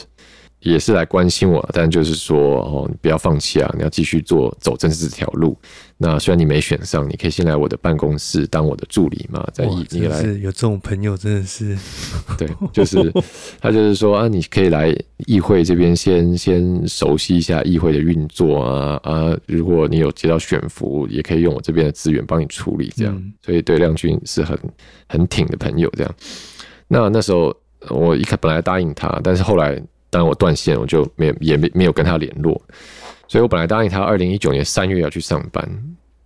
也是来关心我，但就是说哦，你不要放弃啊，你要继续做走政治这条路。那虽然你没选上，你可以先来我的办公室当我的助理嘛。在议，你来有这种朋友真的是，对，就是他就是说啊，你可以来议会这边先先熟悉一下议会的运作啊啊，如果你有接到选服，也可以用我这边的资源帮你处理这样。所以对亮君是很很挺的朋友这样。那那时候我一开本来答应他，但是后来。当我断线，我就没也没没有跟他联络，所以我本来答应他二零一九年三月要去上班，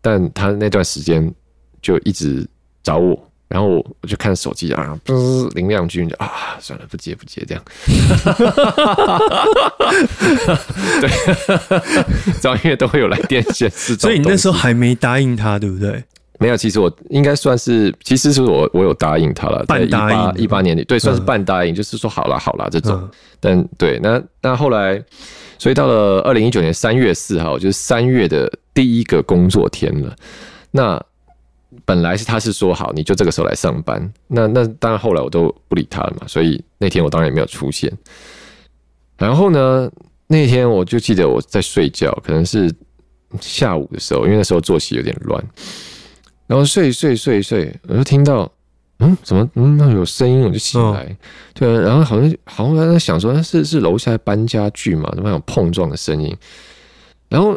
但他那段时间就一直找我，然后我就看手机啊，林亮君就啊，算了，不接不接这样，对，早因为都会有来电显示，所以你那时候还没答应他，对不对？没有，其实我应该算是，其实是我我有答应他了，在一八，一八年里，对，算是半答应，就是说好了好了这种。但对，那那后来，所以到了二零一九年三月四号，就是三月的第一个工作天了。那本来是他是说好，你就这个时候来上班。那那当然后来我都不理他了嘛，所以那天我当然也没有出现。然后呢，那天我就记得我在睡觉，可能是下午的时候，因为那时候作息有点乱。然后睡睡睡睡，我就听到，嗯，怎么嗯那有声音，我就起来，对啊，然后好像好像在想说，是是楼下搬家具嘛，怎么有碰撞的声音？然后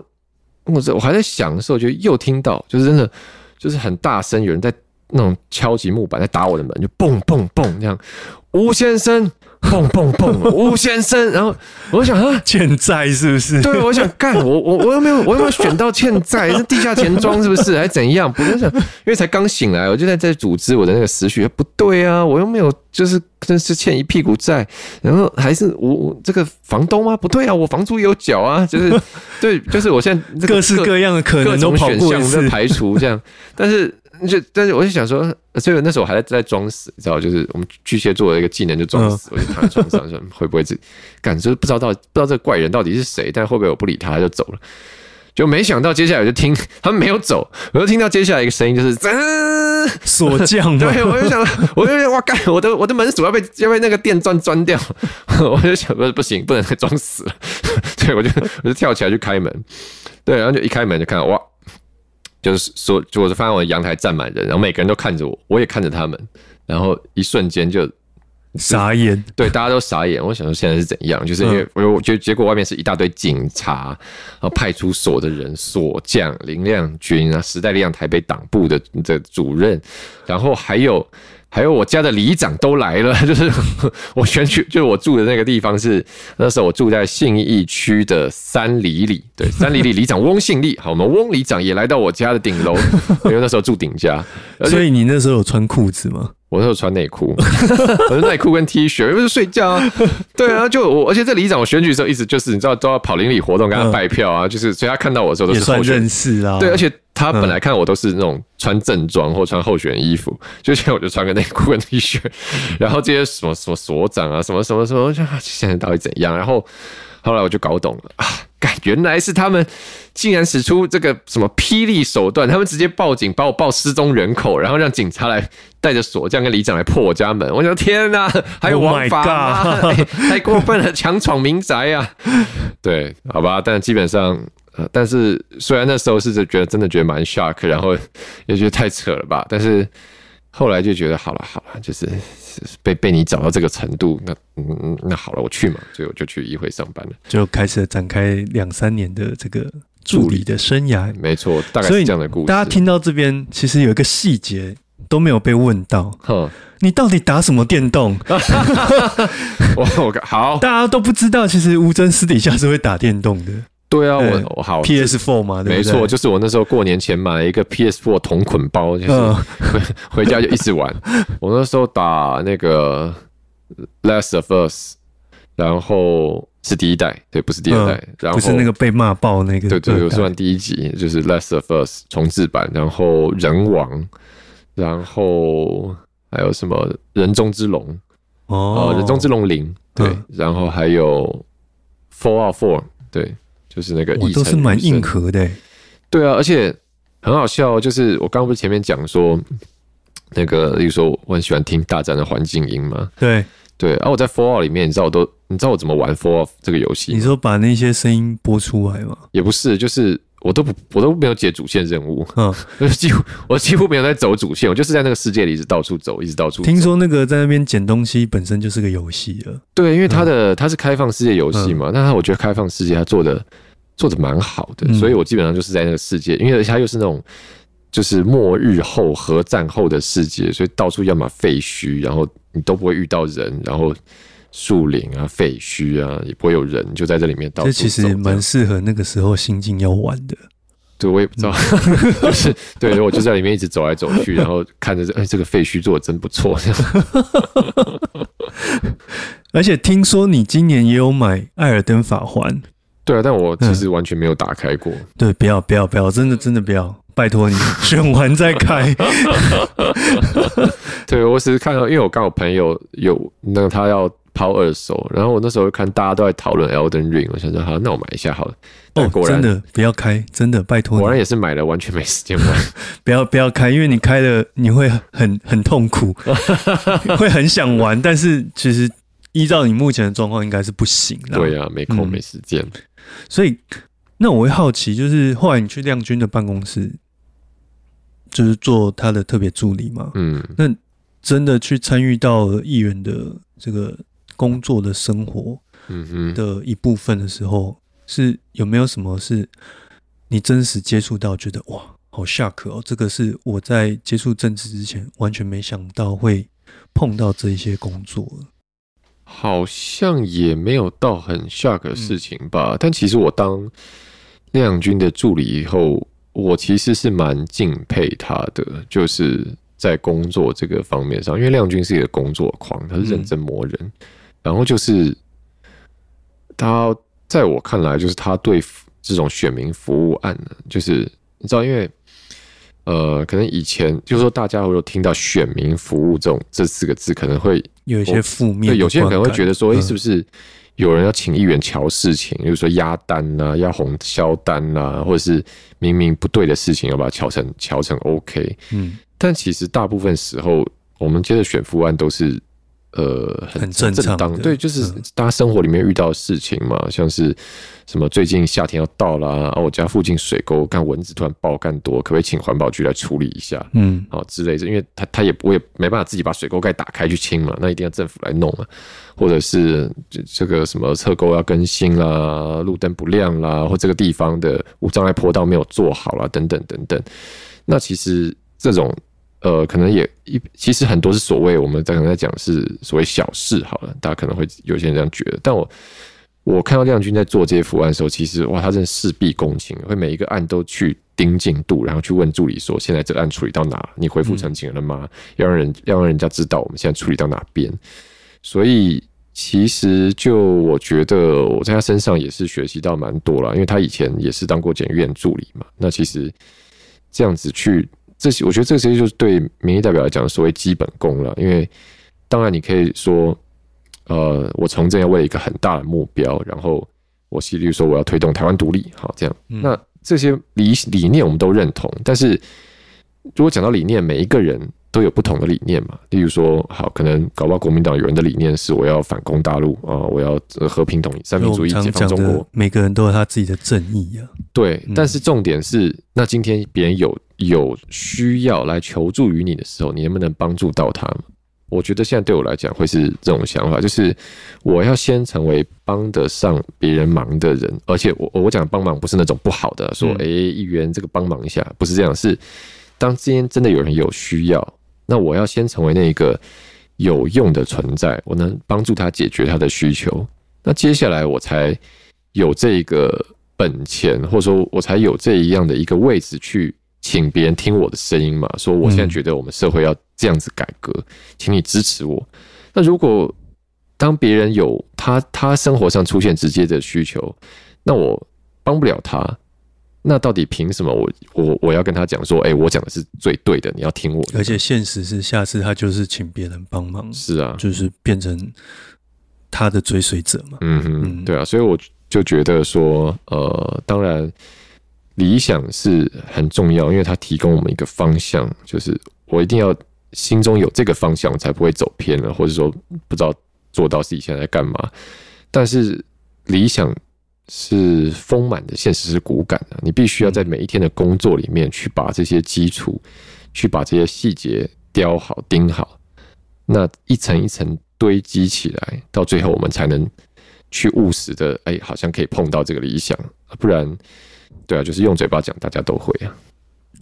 我这我还在想的时候，就又听到，就是真的就是很大声，有人在那种敲击木板，在打我的门，就蹦蹦蹦这样，吴先生。蹦蹦蹦，吴先生，然后我想啊，欠债是不是？对，我想干，我我我又没有，我又没有选到欠债，是地下钱庄是不是？还怎样？不是想，因为才刚醒来，我就在在组织我的那个思绪，不对啊，我又没有，就是真是欠一屁股债，然后还是我我这个房东吗？不对啊，我房租有缴啊，就是对，就是我现在各式各样的可能都选项在排除这样，但是。就但是我就想说，所以那时候我还在在装死，你知道，就是我们巨蟹座的一个技能就装死，我就躺在床上说会不会这感觉不知道到不知道这个怪人到底是谁，但会不会我不理他他就走了，就没想到接下来我就听他们没有走，我就听到接下来一个声音就是嗯 锁匠，对我就想我就哇干我的我的门锁要被要被那个电钻钻掉，我就想不不行不能再装死了，对我就我就跳起来去开门，对，然后就一开门就看到哇。就是说，就我就发现我的阳台站满人，然后每个人都看着我，我也看着他们，然后一瞬间就傻眼，对，大家都傻眼。我想说现在是怎样？就是因为我觉得结果外面是一大堆警察，然后派出所的人、锁匠林亮军啊，时代力量台北党部的的主任，然后还有。还有我家的里长都来了，就是我选区，就是我住的那个地方是那时候我住在信义区的三里里，对，三里里里长翁信利，好，我们翁里长也来到我家的顶楼，因为那时候住顶家，所以你那时候有穿裤子吗？我那时候穿内裤，我的内裤跟 T 恤，因为是睡觉啊，对啊，就我，而且这里长我选举的时候一直就是你知道都要跑邻里活动跟他拜票啊，就是所以他看到我的时候都是算认识啊，对，而且。他本来看我都是那种穿正装或穿候选衣服，就现在我就穿个内裤跟 T 恤，然后这些什么什么所长啊，什么什么什么，现在到底怎样？然后后来我就搞懂了 啊，原来是他们竟然使出这个什么霹雳手段，他们直接报警把我报失踪人口，然后让警察来带着锁匠跟里长来破我家门。我想天哪，还有王法吗？太过分了，强闯民宅啊！对，好吧，但基本上。呃，但是虽然那时候是觉得真的觉得蛮 shock，然后也觉得太扯了吧，但是后来就觉得好了好了，就是被被你找到这个程度，那嗯那好了，我去嘛，所以我就去议会上班了，就开始展开两三年的这个助理的生涯。没错，大概是这样的故事。大家听到这边，其实有一个细节都没有被问到，你到底打什么电动？我我好，大家都不知道，其实吴真私底下是会打电动的。对啊，我我好 PS Four 嘛，没错，就是我那时候过年前买了一个 PS Four 同捆包，就是回 回家就一直玩。我那时候打那个 Last of Us，然后是第一代，对，不是第二代，然后不是那个被骂爆那个，对对，我算第一集，就是 Last of Us 重置版，然后人王，然后还有什么人中之龙哦，人中之龙零，对，然后还有 Four Out Four，对。就是那个，我都是蛮硬核的，对啊，而且很好笑，就是我刚刚不是前面讲说，那个，例如说我很喜欢听大战的环境音嘛，对对，然后我在 Fallout 里面，你知道我都，你知道我怎么玩 Fallout 这个游戏？你说把那些声音播出来吗？也不是，就是。我都不，我都没有解主线任务，嗯，几乎我几乎没有在走主线，我就是在那个世界里一直到处走，一直到处。听说那个在那边捡东西本身就是个游戏了，对，因为它的它是开放世界游戏嘛，那它我觉得开放世界它做的做的蛮好的，所以我基本上就是在那个世界，因为它又是那种就是末日后核战后的世界，所以到处要么废墟，然后你都不会遇到人，然后。树林啊，废墟啊，也不会有人，就在这里面到处这其实蛮适合那个时候心境要玩的。对，我也不知道，就是对，我就在里面一直走来走去，然后看着这，哎，这个废墟做的真不错。而且听说你今年也有买《艾尔登法环》。对啊，但我其实完全没有打开过。对，不要不要不要，真的真的不要，拜托你 选完再开。对，我只是看到，因为我刚好朋友有那他要。抛二手，然后我那时候看大家都在讨论 Elden Ring，我想说好，那我买一下好了。哦，真的不要开，真的拜托。果然也是买了，完全没时间玩。不要不要开，因为你开了你会很很痛苦，会很想玩，但是其实依照你目前的状况，应该是不行的。对呀，没空没时间。所以那我会好奇，就是后来你去亮君的办公室，就是做他的特别助理嘛？嗯，那真的去参与到议员的这个。工作的生活，嗯哼的一部分的时候，是有没有什么是你真实接触到，觉得哇，好下课哦！这个是我在接触政治之前完全没想到会碰到这一些工作。好像也没有到很下课的事情吧。但其实我当亮君的助理以后，我其实是蛮敬佩他的，就是在工作这个方面上，因为亮君是一个工作狂，他是认真磨人。然后就是他，在我看来，就是他对这种选民服务案呢，就是你知道，因为呃，可能以前就是说，大家如果听到“选民服务”这种这四个字，可能会有一些负面。对，有些人可能会觉得说，哎，是不是有人要请议员瞧事情，比如说压单呐、要红销单呐，或者是明明不对的事情，要把它瞧成瞧成 OK？嗯，但其实大部分时候，我们接着选副案都是。呃，很正当，对，就是大家生活里面遇到的事情嘛，像是什么最近夏天要到了啊，我家附近水沟干蚊子突然爆干多，可不可以请环保局来处理一下？嗯，好之类的，因为他他也我也没办法自己把水沟盖打开去清嘛，那一定要政府来弄啊，或者是这这个什么侧沟要更新啦，路灯不亮啦，或这个地方的无障碍坡道没有做好啦，等等等等，那其实这种。呃，可能也一其实很多是所谓我们在刚才讲是所谓小事好了，大家可能会有些人这样觉得。但我我看到亮君在做这些伏案的时候，其实哇，他真的事必躬亲，会每一个案都去盯进度，然后去问助理说：现在这个案处理到哪？你回复澄清了吗？要让人要让人家知道我们现在处理到哪边。所以其实就我觉得我在他身上也是学习到蛮多了，因为他以前也是当过检院助理嘛。那其实这样子去。这些我觉得这些就是对民意代表来讲所谓基本功了，因为当然你可以说，呃，我从政要为了一个很大的目标，然后我是例如说我要推动台湾独立，好这样，那这些理理念我们都认同，但是如果讲到理念，每一个人。都有不同的理念嘛，例如说，好，可能搞不好国民党有人的理念是我要反攻大陆啊，我要和平统一、三民主义、解放中国。每个人都有他自己的正义啊。对，但是重点是，那今天别人有有需要来求助于你的时候，你能不能帮助到他？我觉得现在对我来讲会是这种想法，就是我要先成为帮得上别人忙的人，而且我我讲帮忙不是那种不好的，说哎议员这个帮忙一下，不是这样，是当今天真的有人有需要。那我要先成为那个有用的存在，我能帮助他解决他的需求。那接下来我才有这个本钱，或者说我才有这一样的一个位置去请别人听我的声音嘛？说我现在觉得我们社会要这样子改革，请你支持我。那如果当别人有他他生活上出现直接的需求，那我帮不了他。那到底凭什么我我我要跟他讲说，哎，我讲的是最对的，你要听我。而且现实是，下次他就是请别人帮忙，是啊，就是变成他的追随者嘛。嗯哼，对啊，所以我就觉得说，呃，当然理想是很重要，因为它提供我们一个方向，就是我一定要心中有这个方向，才不会走偏了，或者说不知道做到自己现在在干嘛。但是理想。是丰满的，现实是骨感的。你必须要在每一天的工作里面去把这些基础，去把这些细节雕好、钉好，那一层一层堆积起来，到最后我们才能去务实的，哎，好像可以碰到这个理想。不然，对啊，就是用嘴巴讲，大家都会啊。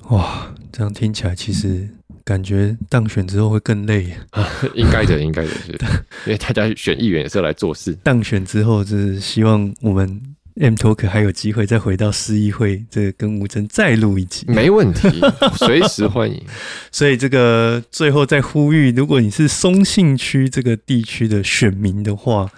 哇，这样听起来其实感觉当选之后会更累啊。应该的，应该的是，因为大家选议员也是来做事。当选之后，就是希望我们。M Talk 还有机会再回到市议会，这个跟吴征再录一集，没问题，随时欢迎。所以这个最后再呼吁，如果你是松信区这个地区的选民的话，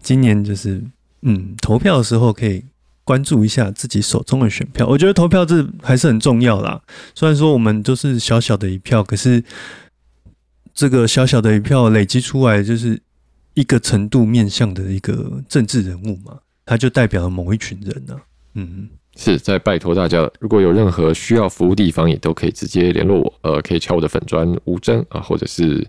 今年就是嗯投票的时候可以关注一下自己手中的选票。我觉得投票这还是很重要啦。虽然说我们都是小小的一票，可是这个小小的一票累积出来，就是一个程度面向的一个政治人物嘛。他就代表了某一群人呢，嗯，是在拜托大家，如果有任何需要服务地方，也都可以直接联络我，呃，可以敲我的粉砖吴征啊，或者是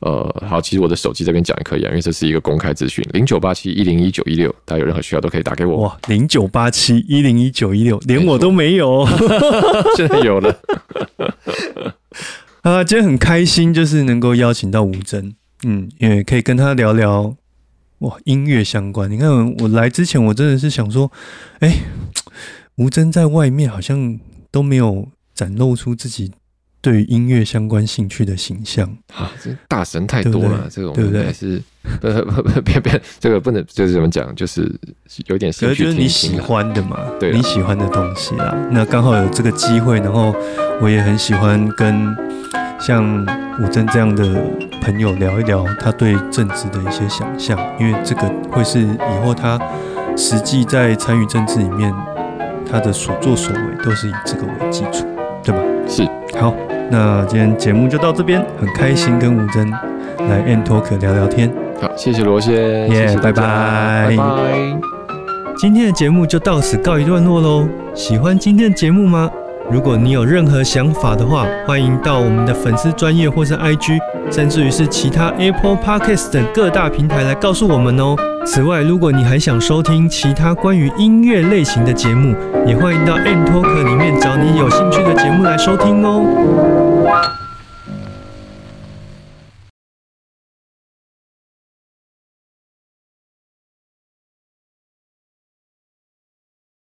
呃，好，其实我的手机这边讲也可以啊，因为这是一个公开资讯，零九八七一零一九一六，大家有任何需要都可以打给我。哇，零九八七一零一九一六，连我都没有，现在有了。啊，今天很开心，就是能够邀请到吴征，嗯，因为可以跟他聊聊。哇，音乐相关，你看我来之前，我真的是想说，哎，吴真在外面好像都没有展露出自己对于音乐相关兴趣的形象啊，这大神太多了，这种对不对？还是不不不别别，这个不能就是怎么讲，就是有点兴趣，就是你喜欢的嘛，对，你喜欢的东西啦。那刚好有这个机会，然后我也很喜欢跟。像武真这样的朋友聊一聊他对政治的一些想象，因为这个会是以后他实际在参与政治里面他的所作所为都是以这个为基础，对吧？是。好，那今天节目就到这边，很开心跟吴真来 N Talk 聊聊天。好，谢谢罗先，耶，拜拜，拜拜。今天的节目就到此告一段落喽。喜欢今天的节目吗？如果你有任何想法的话，欢迎到我们的粉丝专业或是 IG，甚至于是其他 Apple Podcast 等各大平台来告诉我们哦。此外，如果你还想收听其他关于音乐类型的节目，也欢迎到 N Talk 里面找你有兴趣的节目来收听哦。Yeah.